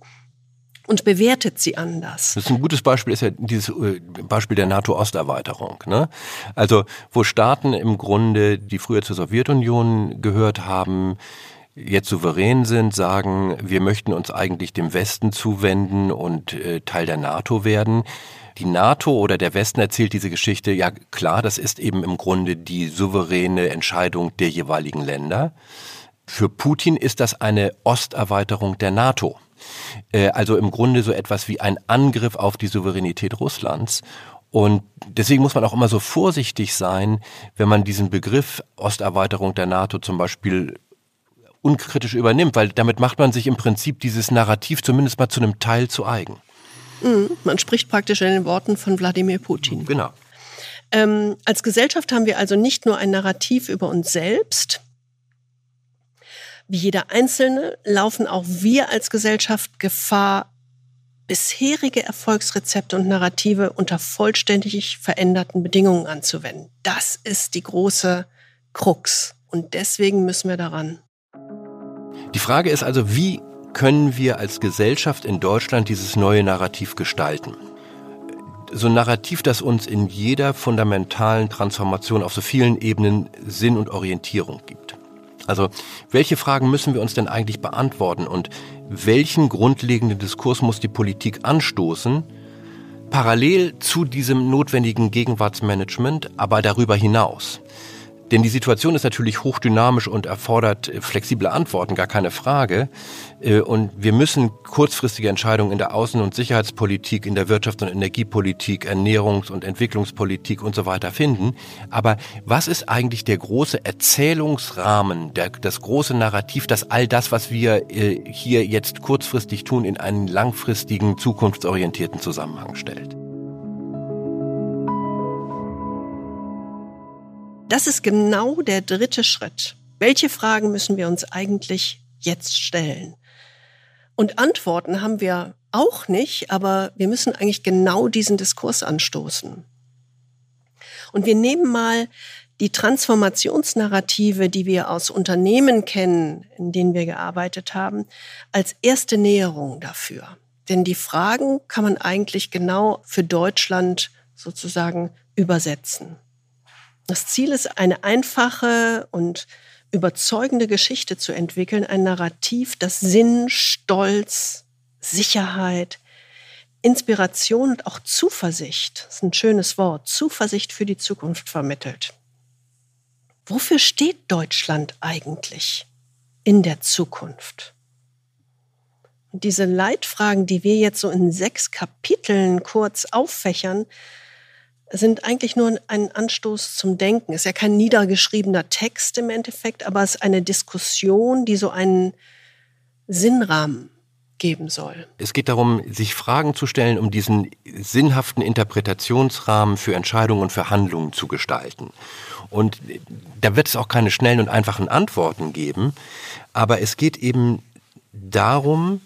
und bewertet sie anders. Das ist ein gutes Beispiel, ist ja dieses äh, Beispiel der NATO-Osterweiterung. Ne? Also wo Staaten im Grunde, die früher zur Sowjetunion gehört haben, jetzt souverän sind, sagen, wir möchten uns eigentlich dem Westen zuwenden und äh, Teil der NATO werden. Die NATO oder der Westen erzählt diese Geschichte, ja klar, das ist eben im Grunde die souveräne Entscheidung der jeweiligen Länder. Für Putin ist das eine Osterweiterung der NATO. Äh, also im Grunde so etwas wie ein Angriff auf die Souveränität Russlands. Und deswegen muss man auch immer so vorsichtig sein, wenn man diesen Begriff Osterweiterung der NATO zum Beispiel unkritisch übernimmt, weil damit macht man sich im Prinzip dieses Narrativ zumindest mal zu einem Teil zu eigen. Mhm, man spricht praktisch in den Worten von Wladimir Putin. Genau. Ähm, als Gesellschaft haben wir also nicht nur ein Narrativ über uns selbst, wie jeder Einzelne laufen auch wir als Gesellschaft Gefahr, bisherige Erfolgsrezepte und Narrative unter vollständig veränderten Bedingungen anzuwenden. Das ist die große Krux. Und deswegen müssen wir daran. Die Frage ist also, wie können wir als Gesellschaft in Deutschland dieses neue Narrativ gestalten? So ein Narrativ, das uns in jeder fundamentalen Transformation auf so vielen Ebenen Sinn und Orientierung gibt. Also, welche Fragen müssen wir uns denn eigentlich beantworten und welchen grundlegenden Diskurs muss die Politik anstoßen, parallel zu diesem notwendigen Gegenwartsmanagement, aber darüber hinaus? Denn die Situation ist natürlich hochdynamisch und erfordert äh, flexible Antworten, gar keine Frage. Äh, und wir müssen kurzfristige Entscheidungen in der Außen- und Sicherheitspolitik, in der Wirtschafts- und Energiepolitik, Ernährungs- und Entwicklungspolitik und so weiter finden. Aber was ist eigentlich der große Erzählungsrahmen, der, das große Narrativ, das all das, was wir äh, hier jetzt kurzfristig tun, in einen langfristigen, zukunftsorientierten Zusammenhang stellt? Das ist genau der dritte Schritt. Welche Fragen müssen wir uns eigentlich jetzt stellen? Und Antworten haben wir auch nicht, aber wir müssen eigentlich genau diesen Diskurs anstoßen. Und wir nehmen mal die Transformationsnarrative, die wir aus Unternehmen kennen, in denen wir gearbeitet haben, als erste Näherung dafür. Denn die Fragen kann man eigentlich genau für Deutschland sozusagen übersetzen. Das Ziel ist, eine einfache und überzeugende Geschichte zu entwickeln, ein Narrativ, das Sinn, Stolz, Sicherheit, Inspiration und auch Zuversicht, das ist ein schönes Wort, Zuversicht für die Zukunft vermittelt. Wofür steht Deutschland eigentlich in der Zukunft? Und diese Leitfragen, die wir jetzt so in sechs Kapiteln kurz auffächern, sind eigentlich nur ein Anstoß zum Denken. Ist ja kein niedergeschriebener Text im Endeffekt, aber es ist eine Diskussion, die so einen Sinnrahmen geben soll. Es geht darum, sich Fragen zu stellen, um diesen sinnhaften Interpretationsrahmen für Entscheidungen und für Handlungen zu gestalten. Und da wird es auch keine schnellen und einfachen Antworten geben, aber es geht eben darum,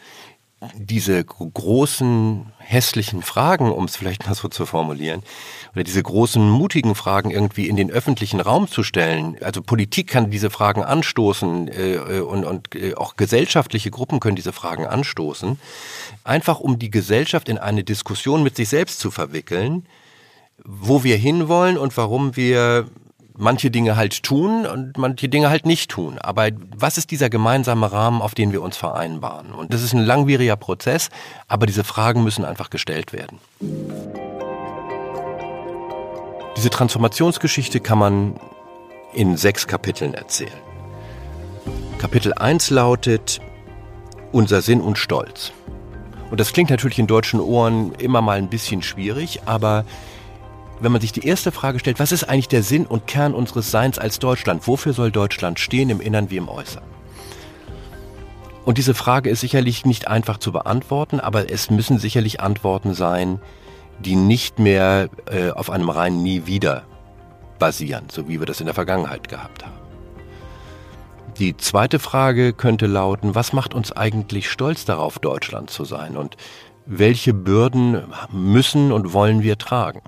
diese großen hässlichen Fragen, um es vielleicht mal so zu formulieren, oder diese großen mutigen Fragen irgendwie in den öffentlichen Raum zu stellen. Also Politik kann diese Fragen anstoßen äh, äh und, und äh, auch gesellschaftliche Gruppen können diese Fragen anstoßen, einfach um die Gesellschaft in eine Diskussion mit sich selbst zu verwickeln, wo wir hinwollen und warum wir manche Dinge halt tun und manche Dinge halt nicht tun. Aber was ist dieser gemeinsame Rahmen, auf den wir uns vereinbaren? Und das ist ein langwieriger Prozess, aber diese Fragen müssen einfach gestellt werden. Diese Transformationsgeschichte kann man in sechs Kapiteln erzählen. Kapitel 1 lautet Unser Sinn und Stolz. Und das klingt natürlich in deutschen Ohren immer mal ein bisschen schwierig, aber wenn man sich die erste Frage stellt, was ist eigentlich der Sinn und Kern unseres Seins als Deutschland? Wofür soll Deutschland stehen im Innern wie im Äußeren? Und diese Frage ist sicherlich nicht einfach zu beantworten, aber es müssen sicherlich Antworten sein, die nicht mehr äh, auf einem rein nie wieder basieren, so wie wir das in der Vergangenheit gehabt haben. Die zweite Frage könnte lauten, was macht uns eigentlich stolz darauf, Deutschland zu sein und welche Bürden müssen und wollen wir tragen?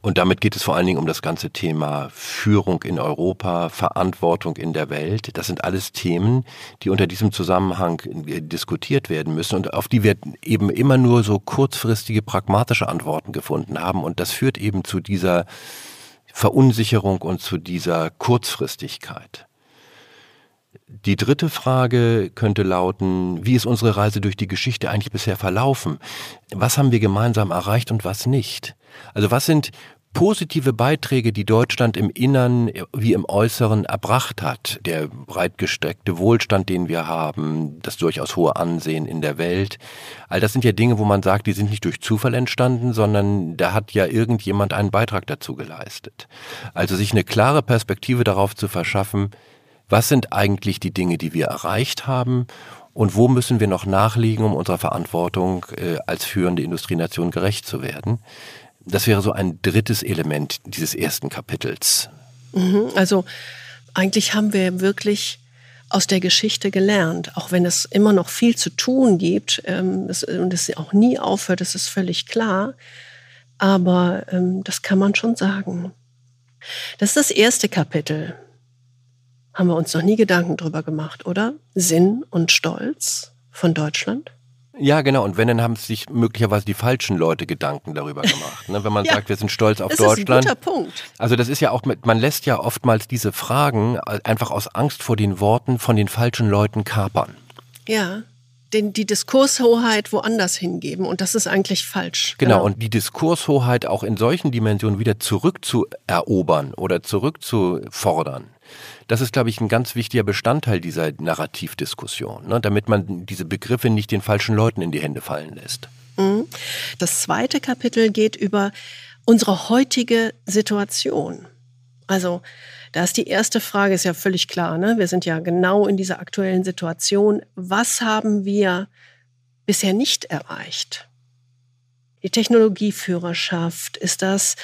Und damit geht es vor allen Dingen um das ganze Thema Führung in Europa, Verantwortung in der Welt. Das sind alles Themen, die unter diesem Zusammenhang äh, diskutiert werden müssen und auf die wir eben immer nur so kurzfristige pragmatische Antworten gefunden haben. Und das führt eben zu dieser Verunsicherung und zu dieser Kurzfristigkeit. Die dritte Frage könnte lauten, wie ist unsere Reise durch die Geschichte eigentlich bisher verlaufen? Was haben wir gemeinsam erreicht und was nicht? Also was sind positive Beiträge, die Deutschland im Innern wie im Äußeren erbracht hat. Der breitgestreckte Wohlstand, den wir haben, das durchaus hohe Ansehen in der Welt. All das sind ja Dinge, wo man sagt, die sind nicht durch Zufall entstanden, sondern da hat ja irgendjemand einen Beitrag dazu geleistet. Also sich eine klare Perspektive darauf zu verschaffen, was sind eigentlich die Dinge, die wir erreicht haben und wo müssen wir noch nachlegen, um unserer Verantwortung äh, als führende Industrienation gerecht zu werden. Das wäre so ein drittes Element dieses ersten Kapitels. Mhm, also eigentlich haben wir wirklich aus der Geschichte gelernt, auch wenn es immer noch viel zu tun gibt ähm, und es auch nie aufhört, das ist völlig klar. Aber ähm, das kann man schon sagen. Das ist das erste Kapitel. Haben wir uns noch nie Gedanken drüber gemacht, oder? Sinn und Stolz von Deutschland? Ja, genau. Und wenn, dann haben sich möglicherweise die falschen Leute Gedanken darüber gemacht. Ne? Wenn man ja, sagt, wir sind stolz auf das Deutschland. Das ist ein guter Punkt. Also das ist ja auch, mit, man lässt ja oftmals diese Fragen einfach aus Angst vor den Worten von den falschen Leuten kapern. Ja. den, die Diskurshoheit woanders hingeben und das ist eigentlich falsch. Genau, genau, und die Diskurshoheit auch in solchen Dimensionen wieder zurückzuerobern oder zurückzufordern. Das ist, glaube ich, ein ganz wichtiger Bestandteil dieser Narrativdiskussion, ne, damit man diese Begriffe nicht den falschen Leuten in die Hände fallen lässt. Mhm. Das zweite Kapitel geht über unsere heutige Situation. Also da ist die erste Frage, ist ja völlig klar, ne? wir sind ja genau in dieser aktuellen Situation. Was haben wir bisher nicht erreicht? Die Technologieführerschaft, ist das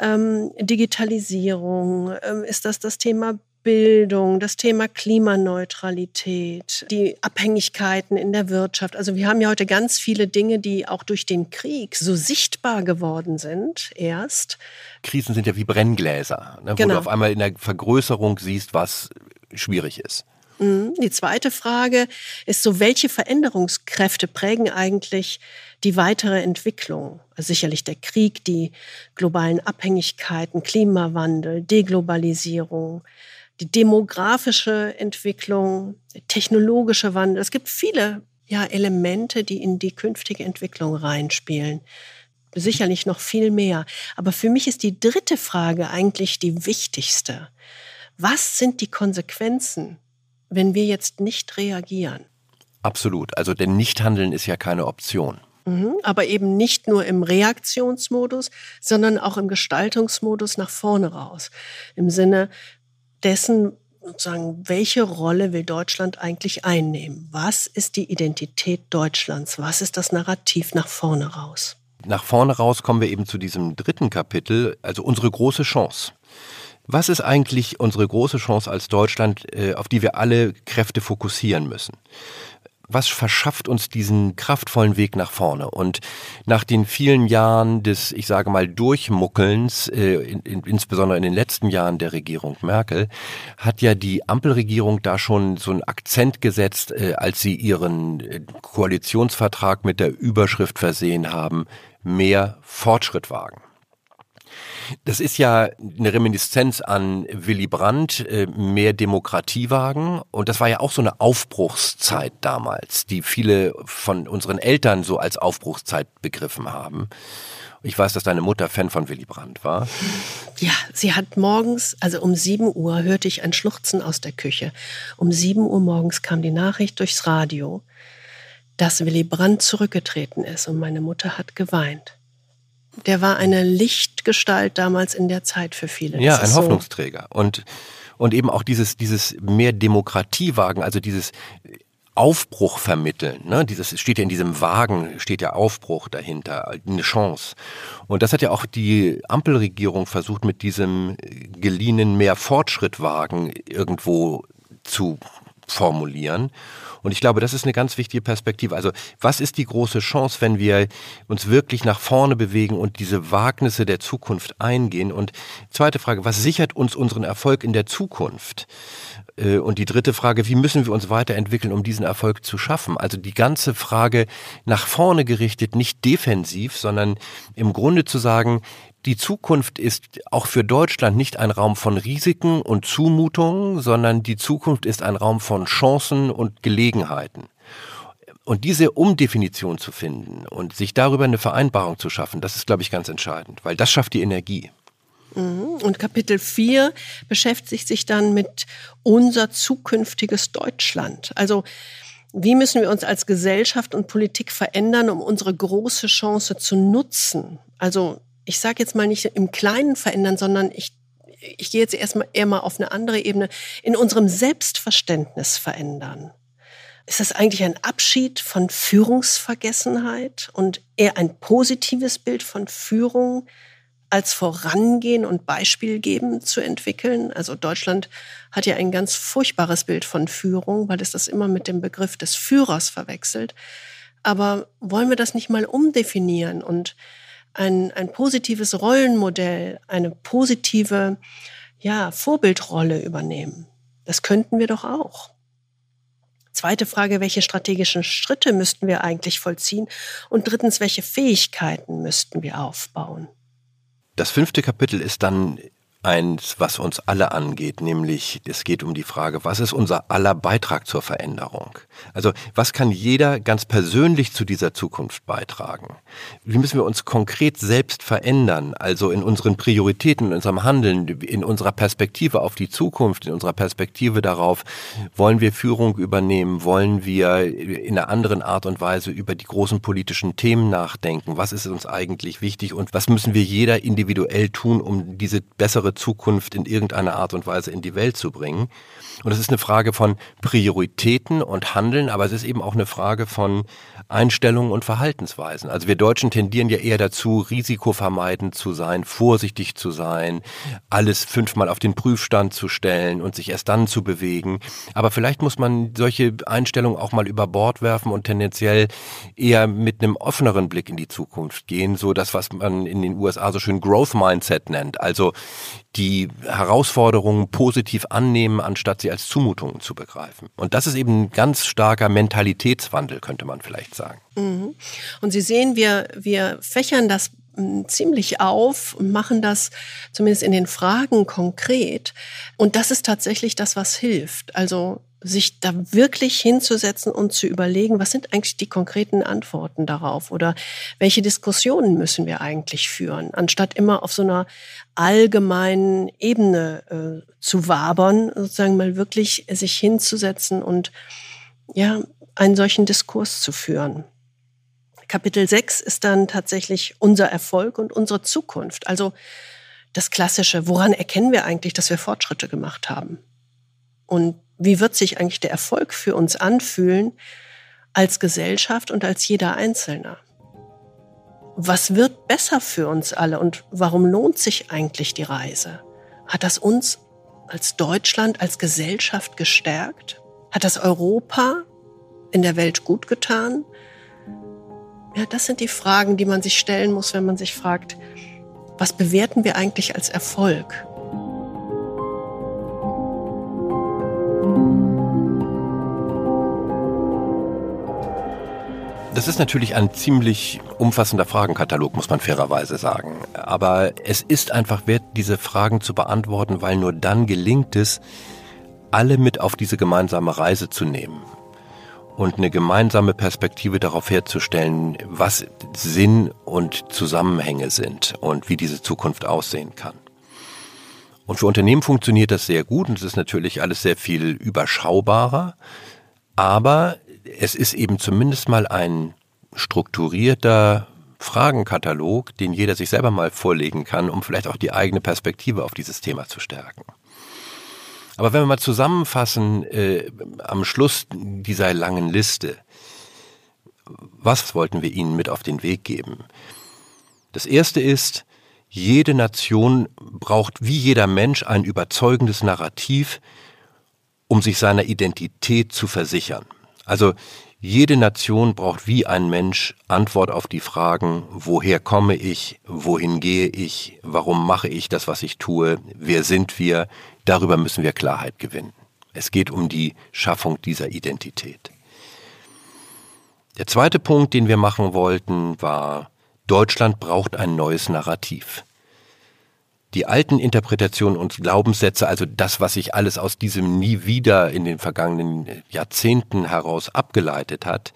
ähm, Digitalisierung, ähm, ist das das Thema Bildung, das Thema Klimaneutralität, die Abhängigkeiten in der Wirtschaft. Also wir haben ja heute ganz viele Dinge, die auch durch den Krieg so sichtbar geworden sind erst. Krisen sind ja wie Brenngläser, ne, genau. wo du auf einmal in der Vergrößerung siehst, was schwierig ist. Mhm. Die zweite Frage ist so, welche Veränderungskräfte prägen eigentlich die weitere Entwicklung? Also sicherlich der Krieg, die globalen Abhängigkeiten, Klimawandel, Deglobalisierung, die demografische Entwicklung, der technologische Wandel. Es gibt viele ja, Elemente, die in die künftige Entwicklung reinspielen. Sicherlich noch viel mehr. Aber für mich ist die dritte Frage eigentlich die wichtigste. Was sind die Konsequenzen, wenn wir jetzt nicht reagieren? Absolut. Also denn Nichthandeln ist ja keine Option. Mhm, aber eben nicht nur im Reaktionsmodus, sondern auch im Gestaltungsmodus nach vorne raus. Im Sinne, dessen, sozusagen, welche Rolle will Deutschland eigentlich einnehmen? Was ist die Identität Deutschlands? Was ist das Narrativ nach vorne raus? Nach vorne raus kommen wir eben zu diesem dritten Kapitel, also unsere große Chance. Was ist eigentlich unsere große Chance als Deutschland, äh, auf die wir alle Kräfte fokussieren müssen? Was verschafft uns diesen kraftvollen Weg nach vorne? Und nach den vielen Jahren des, ich sage mal, Durchmuckelns, äh, in, in, insbesondere in den letzten Jahren der Regierung Merkel, hat ja die Ampelregierung da schon so einen Akzent gesetzt, äh, als sie ihren äh, Koalitionsvertrag mit der Überschrift versehen haben, mehr Fortschritt wagen. Das ist ja eine Reminiszenz an Willy Brandt, äh, mehr Demokratie wagen. Und das war ja auch so eine Aufbruchszeit damals, die viele von unseren Eltern so als Aufbruchszeit begriffen haben. Ich weiß, dass deine Mutter Fan von Willy Brandt war. Ja, sie hat morgens, also um 7 Uhr hörte ich ein Schluchzen aus der Küche. Um 7 Uhr morgens kam die Nachricht durchs Radio, dass Willy Brandt zurückgetreten ist und meine Mutter hat geweint der war eine Lichtgestalt damals in der Zeit für viele. Ja, ein Hoffnungsträger. So. Und, und eben auch dieses, dieses mehr Demokratiewagen, also dieses Aufbruch vermitteln. Ne? Dieses steht ja in diesem Wagen, steht ja Aufbruch dahinter, eine Chance. Und das hat ja auch die Ampelregierung versucht, mit diesem geliehenen mehr Fortschrittwagen irgendwo zu formulieren. Und ich glaube, das ist eine ganz wichtige Perspektive. Also was ist die große Chance, wenn wir uns wirklich nach vorne bewegen und diese Wagnisse der Zukunft eingehen? Und zweite Frage, was sichert uns unseren Erfolg in der Zukunft? Äh, und die dritte Frage, wie müssen wir uns weiterentwickeln, um diesen Erfolg zu schaffen? Also die ganze Frage nach vorne gerichtet, nicht defensiv, sondern im Grunde zu sagen, die Zukunft ist auch für Deutschland nicht ein Raum von Risiken und Zumutungen, sondern die Zukunft ist ein Raum von Chancen und Gelegenheiten. Und diese Umdefinition zu finden und sich darüber eine Vereinbarung zu schaffen, das ist, glaube ich, ganz entscheidend, weil das schafft die Energie. Mhm. Und Kapitel 4 beschäftigt sich dann mit unser zukünftiges Deutschland. Also wie müssen wir uns als Gesellschaft und Politik verändern, um unsere große Chance zu nutzen? Also ich sage jetzt mal nicht im Kleinen verändern, sondern ich, ich gehe jetzt erstmal eher mal auf eine andere Ebene, in unserem Selbstverständnis verändern. Ist das eigentlich ein Abschied von Führungsvergessenheit und eher ein positives Bild von Führung als Vorangehen und Beispiel geben zu entwickeln? Also Deutschland hat ja ein ganz furchtbares Bild von Führung, weil es das immer mit dem Begriff des Führers verwechselt. Aber wollen wir das nicht mal umdefinieren und ein, ein positives Rollenmodell, eine positive ja, Vorbildrolle übernehmen. Das könnten wir doch auch. Zweite Frage, welche strategischen Schritte müssten wir eigentlich vollziehen? Und drittens, welche Fähigkeiten müssten wir aufbauen? Das fünfte Kapitel ist dann eins, was uns alle angeht, nämlich es geht um die Frage, was ist unser aller Beitrag zur Veränderung? Also was kann jeder ganz persönlich zu dieser Zukunft beitragen? Wie müssen wir uns konkret selbst verändern? Also in unseren Prioritäten, in unserem Handeln, in unserer Perspektive auf die Zukunft, in unserer Perspektive darauf, wollen wir Führung übernehmen? Wollen wir in einer anderen Art und Weise über die großen politischen Themen nachdenken? Was ist uns eigentlich wichtig und was müssen wir jeder individuell tun, um diese bessere bessere Zukunft in irgendeiner Art und Weise in die Welt zu bringen. Und es ist eine Frage von Prioritäten und Handeln, aber es ist eben auch eine Frage von Einstellungen und Verhaltensweisen. Also wir Deutschen tendieren ja eher dazu, risikovermeidend zu sein, vorsichtig zu sein, alles fünfmal auf den Prüfstand zu stellen und sich erst dann zu bewegen. Aber vielleicht muss man solche Einstellungen auch mal über Bord werfen und tendenziell eher mit einem offeneren Blick in die Zukunft gehen, so das, was man in den USA so schön Growth Mindset nennt. Also die Herausforderungen positiv annehmen, anstatt sie als Zumutungen zu begreifen. Und das ist eben ein ganz starker Mentalitätswandel, könnte man vielleicht sagen. Mhm. Und Sie sehen, wir, wir fächern das hm, ziemlich auf machen das zumindest in den Fragen konkret. Und das ist tatsächlich das, was hilft. Also sich da wirklich hinzusetzen und zu überlegen, was sind eigentlich die konkreten Antworten darauf oder welche Diskussionen müssen wir eigentlich führen, anstatt immer auf so einer allgemeinen Ebene äh, zu wabern, sozusagen mal wirklich sich hinzusetzen und ja, einen solchen Diskurs zu führen. Kapitel 6 ist dann tatsächlich unser Erfolg und unsere Zukunft. Also das Klassische, woran erkennen wir eigentlich, dass wir Fortschritte gemacht haben? Und wie wird sich eigentlich der Erfolg für uns anfühlen als Gesellschaft und als jeder Einzelne? Was wird besser für uns alle und warum lohnt sich eigentlich die Reise? Hat das uns als Deutschland, als Gesellschaft gestärkt? Hat das Europa in der Welt gut getan? Ja, das sind die Fragen, die man sich stellen muss, wenn man sich fragt, was bewerten wir eigentlich als Erfolg? Das ist natürlich ein ziemlich umfassender Fragenkatalog, muss man fairerweise sagen. Aber es ist einfach wert, diese Fragen zu beantworten, weil nur dann gelingt es, alle mit auf diese gemeinsame Reise zu nehmen und eine gemeinsame Perspektive darauf herzustellen, was Sinn und Zusammenhänge sind und wie diese Zukunft aussehen kann. Und für Unternehmen funktioniert das sehr gut und es ist natürlich alles sehr viel überschaubarer, aber es ist eben zumindest mal ein strukturierter Fragenkatalog, den jeder sich selber mal vorlegen kann, um vielleicht auch die eigene Perspektive auf dieses Thema zu stärken. Aber wenn wir mal zusammenfassen, äh, am Schluss dieser langen Liste, was wollten wir Ihnen mit auf den Weg geben? Das erste ist, jede Nation braucht wie jeder Mensch ein überzeugendes Narrativ, um sich seiner Identität zu versichern. Also jede Nation braucht wie ein Mensch Antwort auf die Fragen, woher komme ich, wohin gehe ich, warum mache ich das, was ich tue, wer sind wir, darüber müssen wir Klarheit gewinnen. Es geht um die Schaffung dieser Identität. Der zweite Punkt, den wir machen wollten, war, Deutschland braucht ein neues Narrativ die alten Interpretationen und Glaubenssätze, also das, was sich alles aus diesem Nie wieder in den vergangenen Jahrzehnten heraus abgeleitet hat,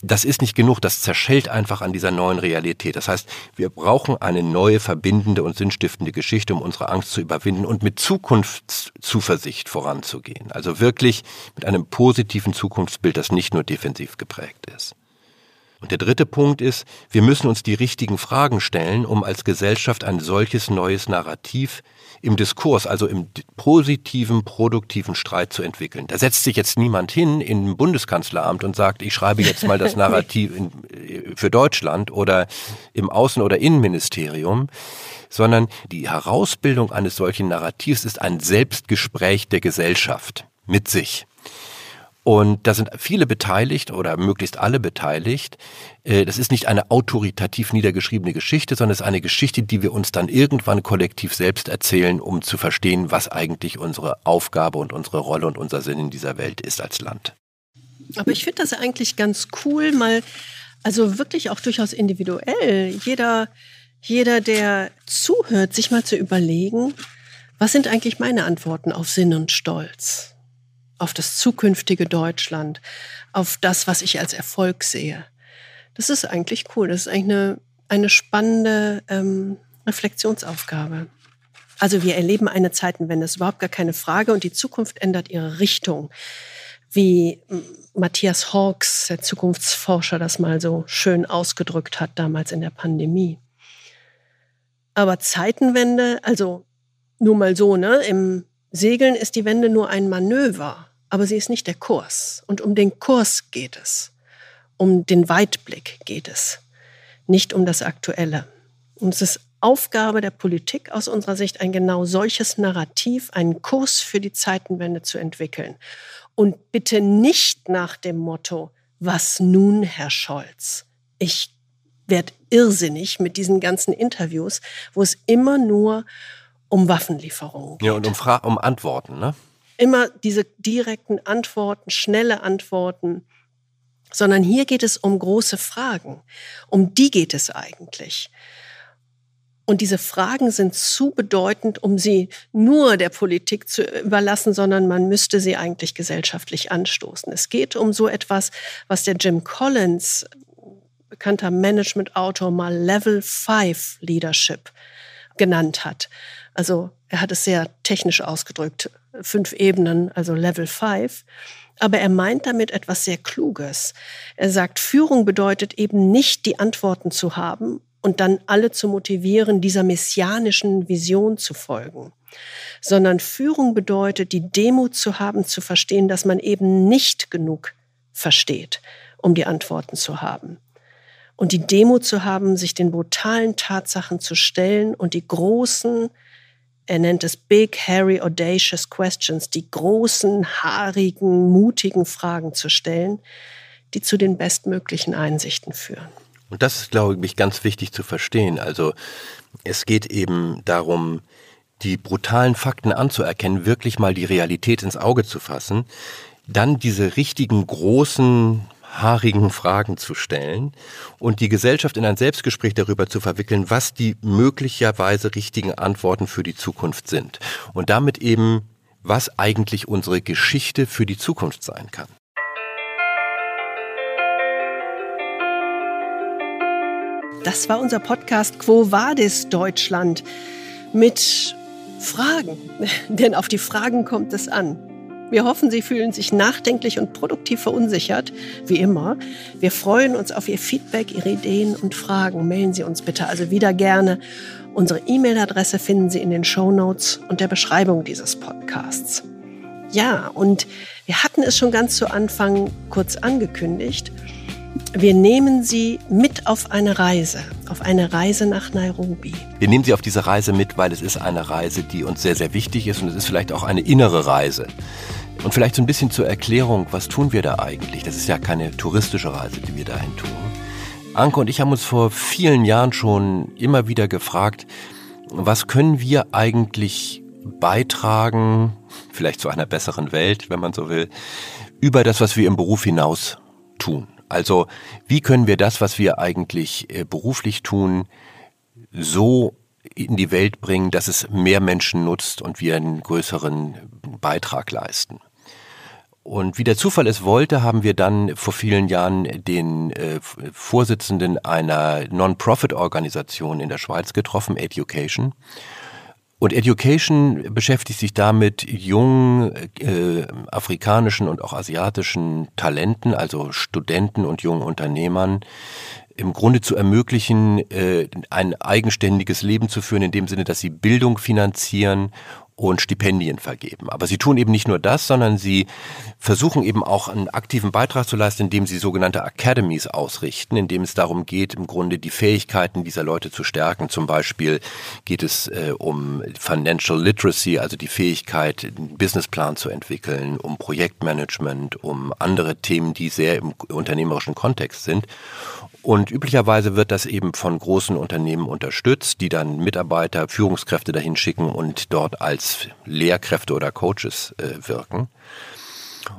das ist nicht genug, das zerschellt einfach an dieser neuen Realität. Das heißt, wir brauchen eine neue, verbindende und sinnstiftende Geschichte, um unsere Angst zu überwinden und mit Zukunftszuversicht voranzugehen. Also wirklich mit einem positiven Zukunftsbild, das nicht nur defensiv geprägt ist. Und der dritte Punkt ist, wir müssen uns die richtigen Fragen stellen, um als Gesellschaft ein solches neues Narrativ im Diskurs, also im positiven, produktiven Streit zu entwickeln. Da setzt sich jetzt niemand hin im Bundeskanzleramt und sagt, ich schreibe jetzt mal das Narrativ in, für Deutschland oder im Außen- oder Innenministerium, sondern die Herausbildung eines solchen Narrativs ist ein Selbstgespräch der Gesellschaft mit sich. Und da sind viele beteiligt oder möglichst alle beteiligt. Äh, das ist nicht eine autoritativ niedergeschriebene Geschichte, sondern es ist eine Geschichte, die wir uns dann irgendwann kollektiv selbst erzählen, um zu verstehen, was eigentlich unsere Aufgabe und unsere Rolle und unser Sinn in dieser Welt ist als Land. Aber ich finde das eigentlich ganz cool, mal, also wirklich auch durchaus individuell. Jeder jeder, der zuhört, sich mal zu überlegen, was sind eigentlich meine Antworten auf Sinn und Stolz, auf das zukünftige Deutschland, auf das, was ich als Erfolg sehe. Das ist eigentlich cool. Das ist eigentlich eine, eine spannende ähm, Reflexionsaufgabe. Also wir erleben eine Zeitenwende, ist überhaupt gar keine Frage und die Zukunft ändert ihre Richtung. Wie Matthias Hawks, der Zukunftsforscher, das mal so schön ausgedrückt hat damals in der Pandemie. Aber Zeitenwende, also nur mal so, ne, im Segeln ist die Wende nur ein Manöver, aber sie ist nicht der Kurs. Und um den Kurs geht es. Um den Weitblick geht es. Nicht um das Aktuelle. Und es ist Aufgabe der Politik aus unserer Sicht, ein genau solches Narrativ, einen Kurs für die Zeitenwende zu entwickeln. Und bitte nicht nach dem Motto, was nun, Herr Scholz? Ich werde irrsinnig mit diesen ganzen Interviews, wo es immer nur um Waffenlieferungen geht. Ja, und um, Fra um Antworten, ne? Immer diese direkten Antworten, schnelle Antworten, sondern hier geht es um große Fragen. Um die geht es eigentlich. Und diese Fragen sind zu bedeutend, um sie nur der Politik zu überlassen, sondern man müsste sie eigentlich gesellschaftlich anstoßen. Es geht um so etwas, was der Jim Collins, bekannter Management-Autor, mal Level 5 Leadership genannt hat. Also er hat es sehr technisch ausgedrückt, fünf Ebenen, also Level 5. Aber er meint damit etwas sehr Kluges. Er sagt, Führung bedeutet eben nicht die Antworten zu haben und dann alle zu motivieren, dieser messianischen Vision zu folgen, sondern Führung bedeutet, die Demut zu haben, zu verstehen, dass man eben nicht genug versteht, um die Antworten zu haben. Und die Demut zu haben, sich den brutalen Tatsachen zu stellen und die großen, er nennt es Big, Hairy, Audacious Questions, die großen, haarigen, mutigen Fragen zu stellen, die zu den bestmöglichen Einsichten führen. Und das ist, glaube ich, ganz wichtig zu verstehen. Also es geht eben darum, die brutalen Fakten anzuerkennen, wirklich mal die Realität ins Auge zu fassen, dann diese richtigen großen haarigen Fragen zu stellen und die Gesellschaft in ein Selbstgespräch darüber zu verwickeln, was die möglicherweise richtigen Antworten für die Zukunft sind. Und damit eben, was eigentlich unsere Geschichte für die Zukunft sein kann. Das war unser Podcast Quo Vadis Deutschland mit Fragen. Denn auf die Fragen kommt es an. Wir hoffen, Sie fühlen sich nachdenklich und produktiv verunsichert, wie immer. Wir freuen uns auf Ihr Feedback, Ihre Ideen und Fragen. Mailen Sie uns bitte also wieder gerne. Unsere E-Mail-Adresse finden Sie in den Show Notes und der Beschreibung dieses Podcasts. Ja, und wir hatten es schon ganz zu Anfang kurz angekündigt. Wir nehmen Sie mit auf eine Reise, auf eine Reise nach Nairobi. Wir nehmen Sie auf diese Reise mit, weil es ist eine Reise, die uns sehr, sehr wichtig ist und es ist vielleicht auch eine innere Reise. Und vielleicht so ein bisschen zur Erklärung, was tun wir da eigentlich? Das ist ja keine touristische Reise, die wir dahin tun. Anke und ich haben uns vor vielen Jahren schon immer wieder gefragt, was können wir eigentlich beitragen, vielleicht zu einer besseren Welt, wenn man so will, über das, was wir im Beruf hinaus tun. Also wie können wir das, was wir eigentlich äh, beruflich tun, so in die Welt bringen, dass es mehr Menschen nutzt und wir einen größeren Beitrag leisten. Und wie der Zufall es wollte, haben wir dann vor vielen Jahren den äh, Vorsitzenden einer Non-Profit-Organisation in der Schweiz getroffen, Education. Und Education beschäftigt sich damit, jungen äh, afrikanischen und auch asiatischen Talenten, also Studenten und jungen Unternehmern, im Grunde zu ermöglichen, äh, ein eigenständiges Leben zu führen, in dem Sinne, dass sie Bildung finanzieren und Stipendien vergeben. Aber sie tun eben nicht nur das, sondern sie versuchen eben auch einen aktiven Beitrag zu leisten, indem sie sogenannte Academies ausrichten, indem es darum geht, im Grunde die Fähigkeiten dieser Leute zu stärken. Zum Beispiel geht es äh, um Financial Literacy, also die Fähigkeit, einen Businessplan zu entwickeln, um Projektmanagement, um andere Themen, die sehr im unternehmerischen Kontext sind. Und üblicherweise wird das eben von großen Unternehmen unterstützt, die dann Mitarbeiter, Führungskräfte dahin schicken und dort als Lehrkräfte oder Coaches äh, wirken.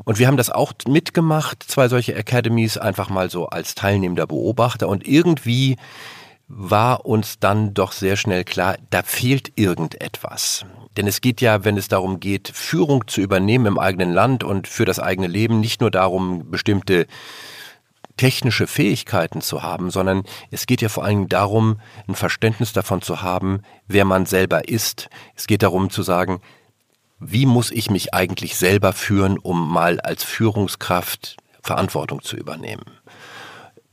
Und wir haben das auch mitgemacht, zwei solche Academies, einfach mal so als teilnehmender Beobachter. Und irgendwie war uns dann doch sehr schnell klar, da fehlt irgendetwas. Denn es geht ja, wenn es darum geht, Führung zu übernehmen im eigenen Land und für das eigene Leben, nicht nur darum, bestimmte technische Fähigkeiten zu haben, sondern es geht ja vor allem darum, ein Verständnis davon zu haben, wer man selber ist. Es geht darum zu sagen, wie muss ich mich eigentlich selber führen, um mal als Führungskraft Verantwortung zu übernehmen.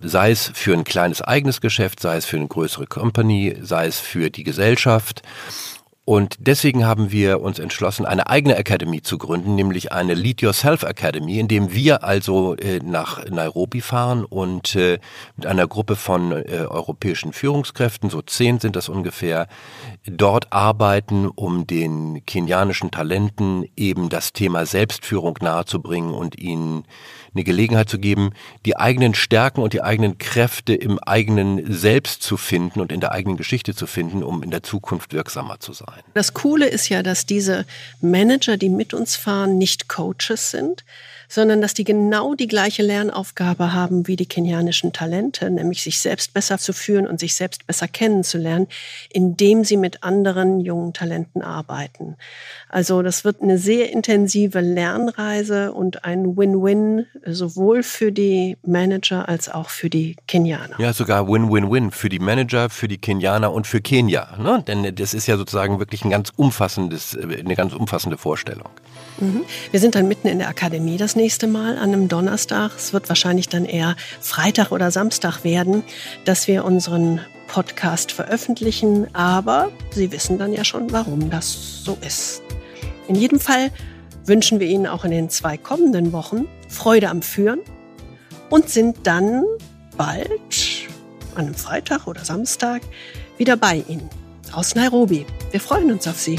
Sei es für ein kleines eigenes Geschäft, sei es für eine größere Company, sei es für die Gesellschaft. Und deswegen haben wir uns entschlossen, eine eigene Academy zu gründen, nämlich eine Lead Yourself Academy, in dem wir also äh, nach Nairobi fahren und äh, mit einer Gruppe von äh, europäischen Führungskräften, so zehn sind das ungefähr, dort arbeiten, um den kenianischen Talenten eben das Thema Selbstführung nahezubringen und ihnen eine Gelegenheit zu geben, die eigenen Stärken und die eigenen Kräfte im eigenen Selbst zu finden und in der eigenen Geschichte zu finden, um in der Zukunft wirksamer zu sein. Das Coole ist ja, dass diese Manager, die mit uns fahren, nicht Coaches sind, sondern dass die genau die gleiche Lernaufgabe haben wie die kenianischen Talente, nämlich sich selbst besser zu führen und sich selbst besser kennenzulernen, indem sie mit anderen jungen Talenten arbeiten. Also das wird eine sehr intensive Lernreise und ein Win-Win sowohl für die Manager als auch für die Kenianer. Ja, sogar Win-Win-Win für die Manager, für die Kenianer und für Kenia. Ne? Denn das ist ja sozusagen wirklich ein ganz umfassendes, eine ganz umfassende Vorstellung. Mhm. Wir sind dann mitten in der Akademie das nächste Mal an einem Donnerstag. Es wird wahrscheinlich dann eher Freitag oder Samstag werden, dass wir unseren Podcast veröffentlichen. Aber Sie wissen dann ja schon, warum das so ist. In jedem Fall wünschen wir Ihnen auch in den zwei kommenden Wochen Freude am Führen und sind dann bald an einem Freitag oder Samstag wieder bei Ihnen aus Nairobi. Wir freuen uns auf Sie.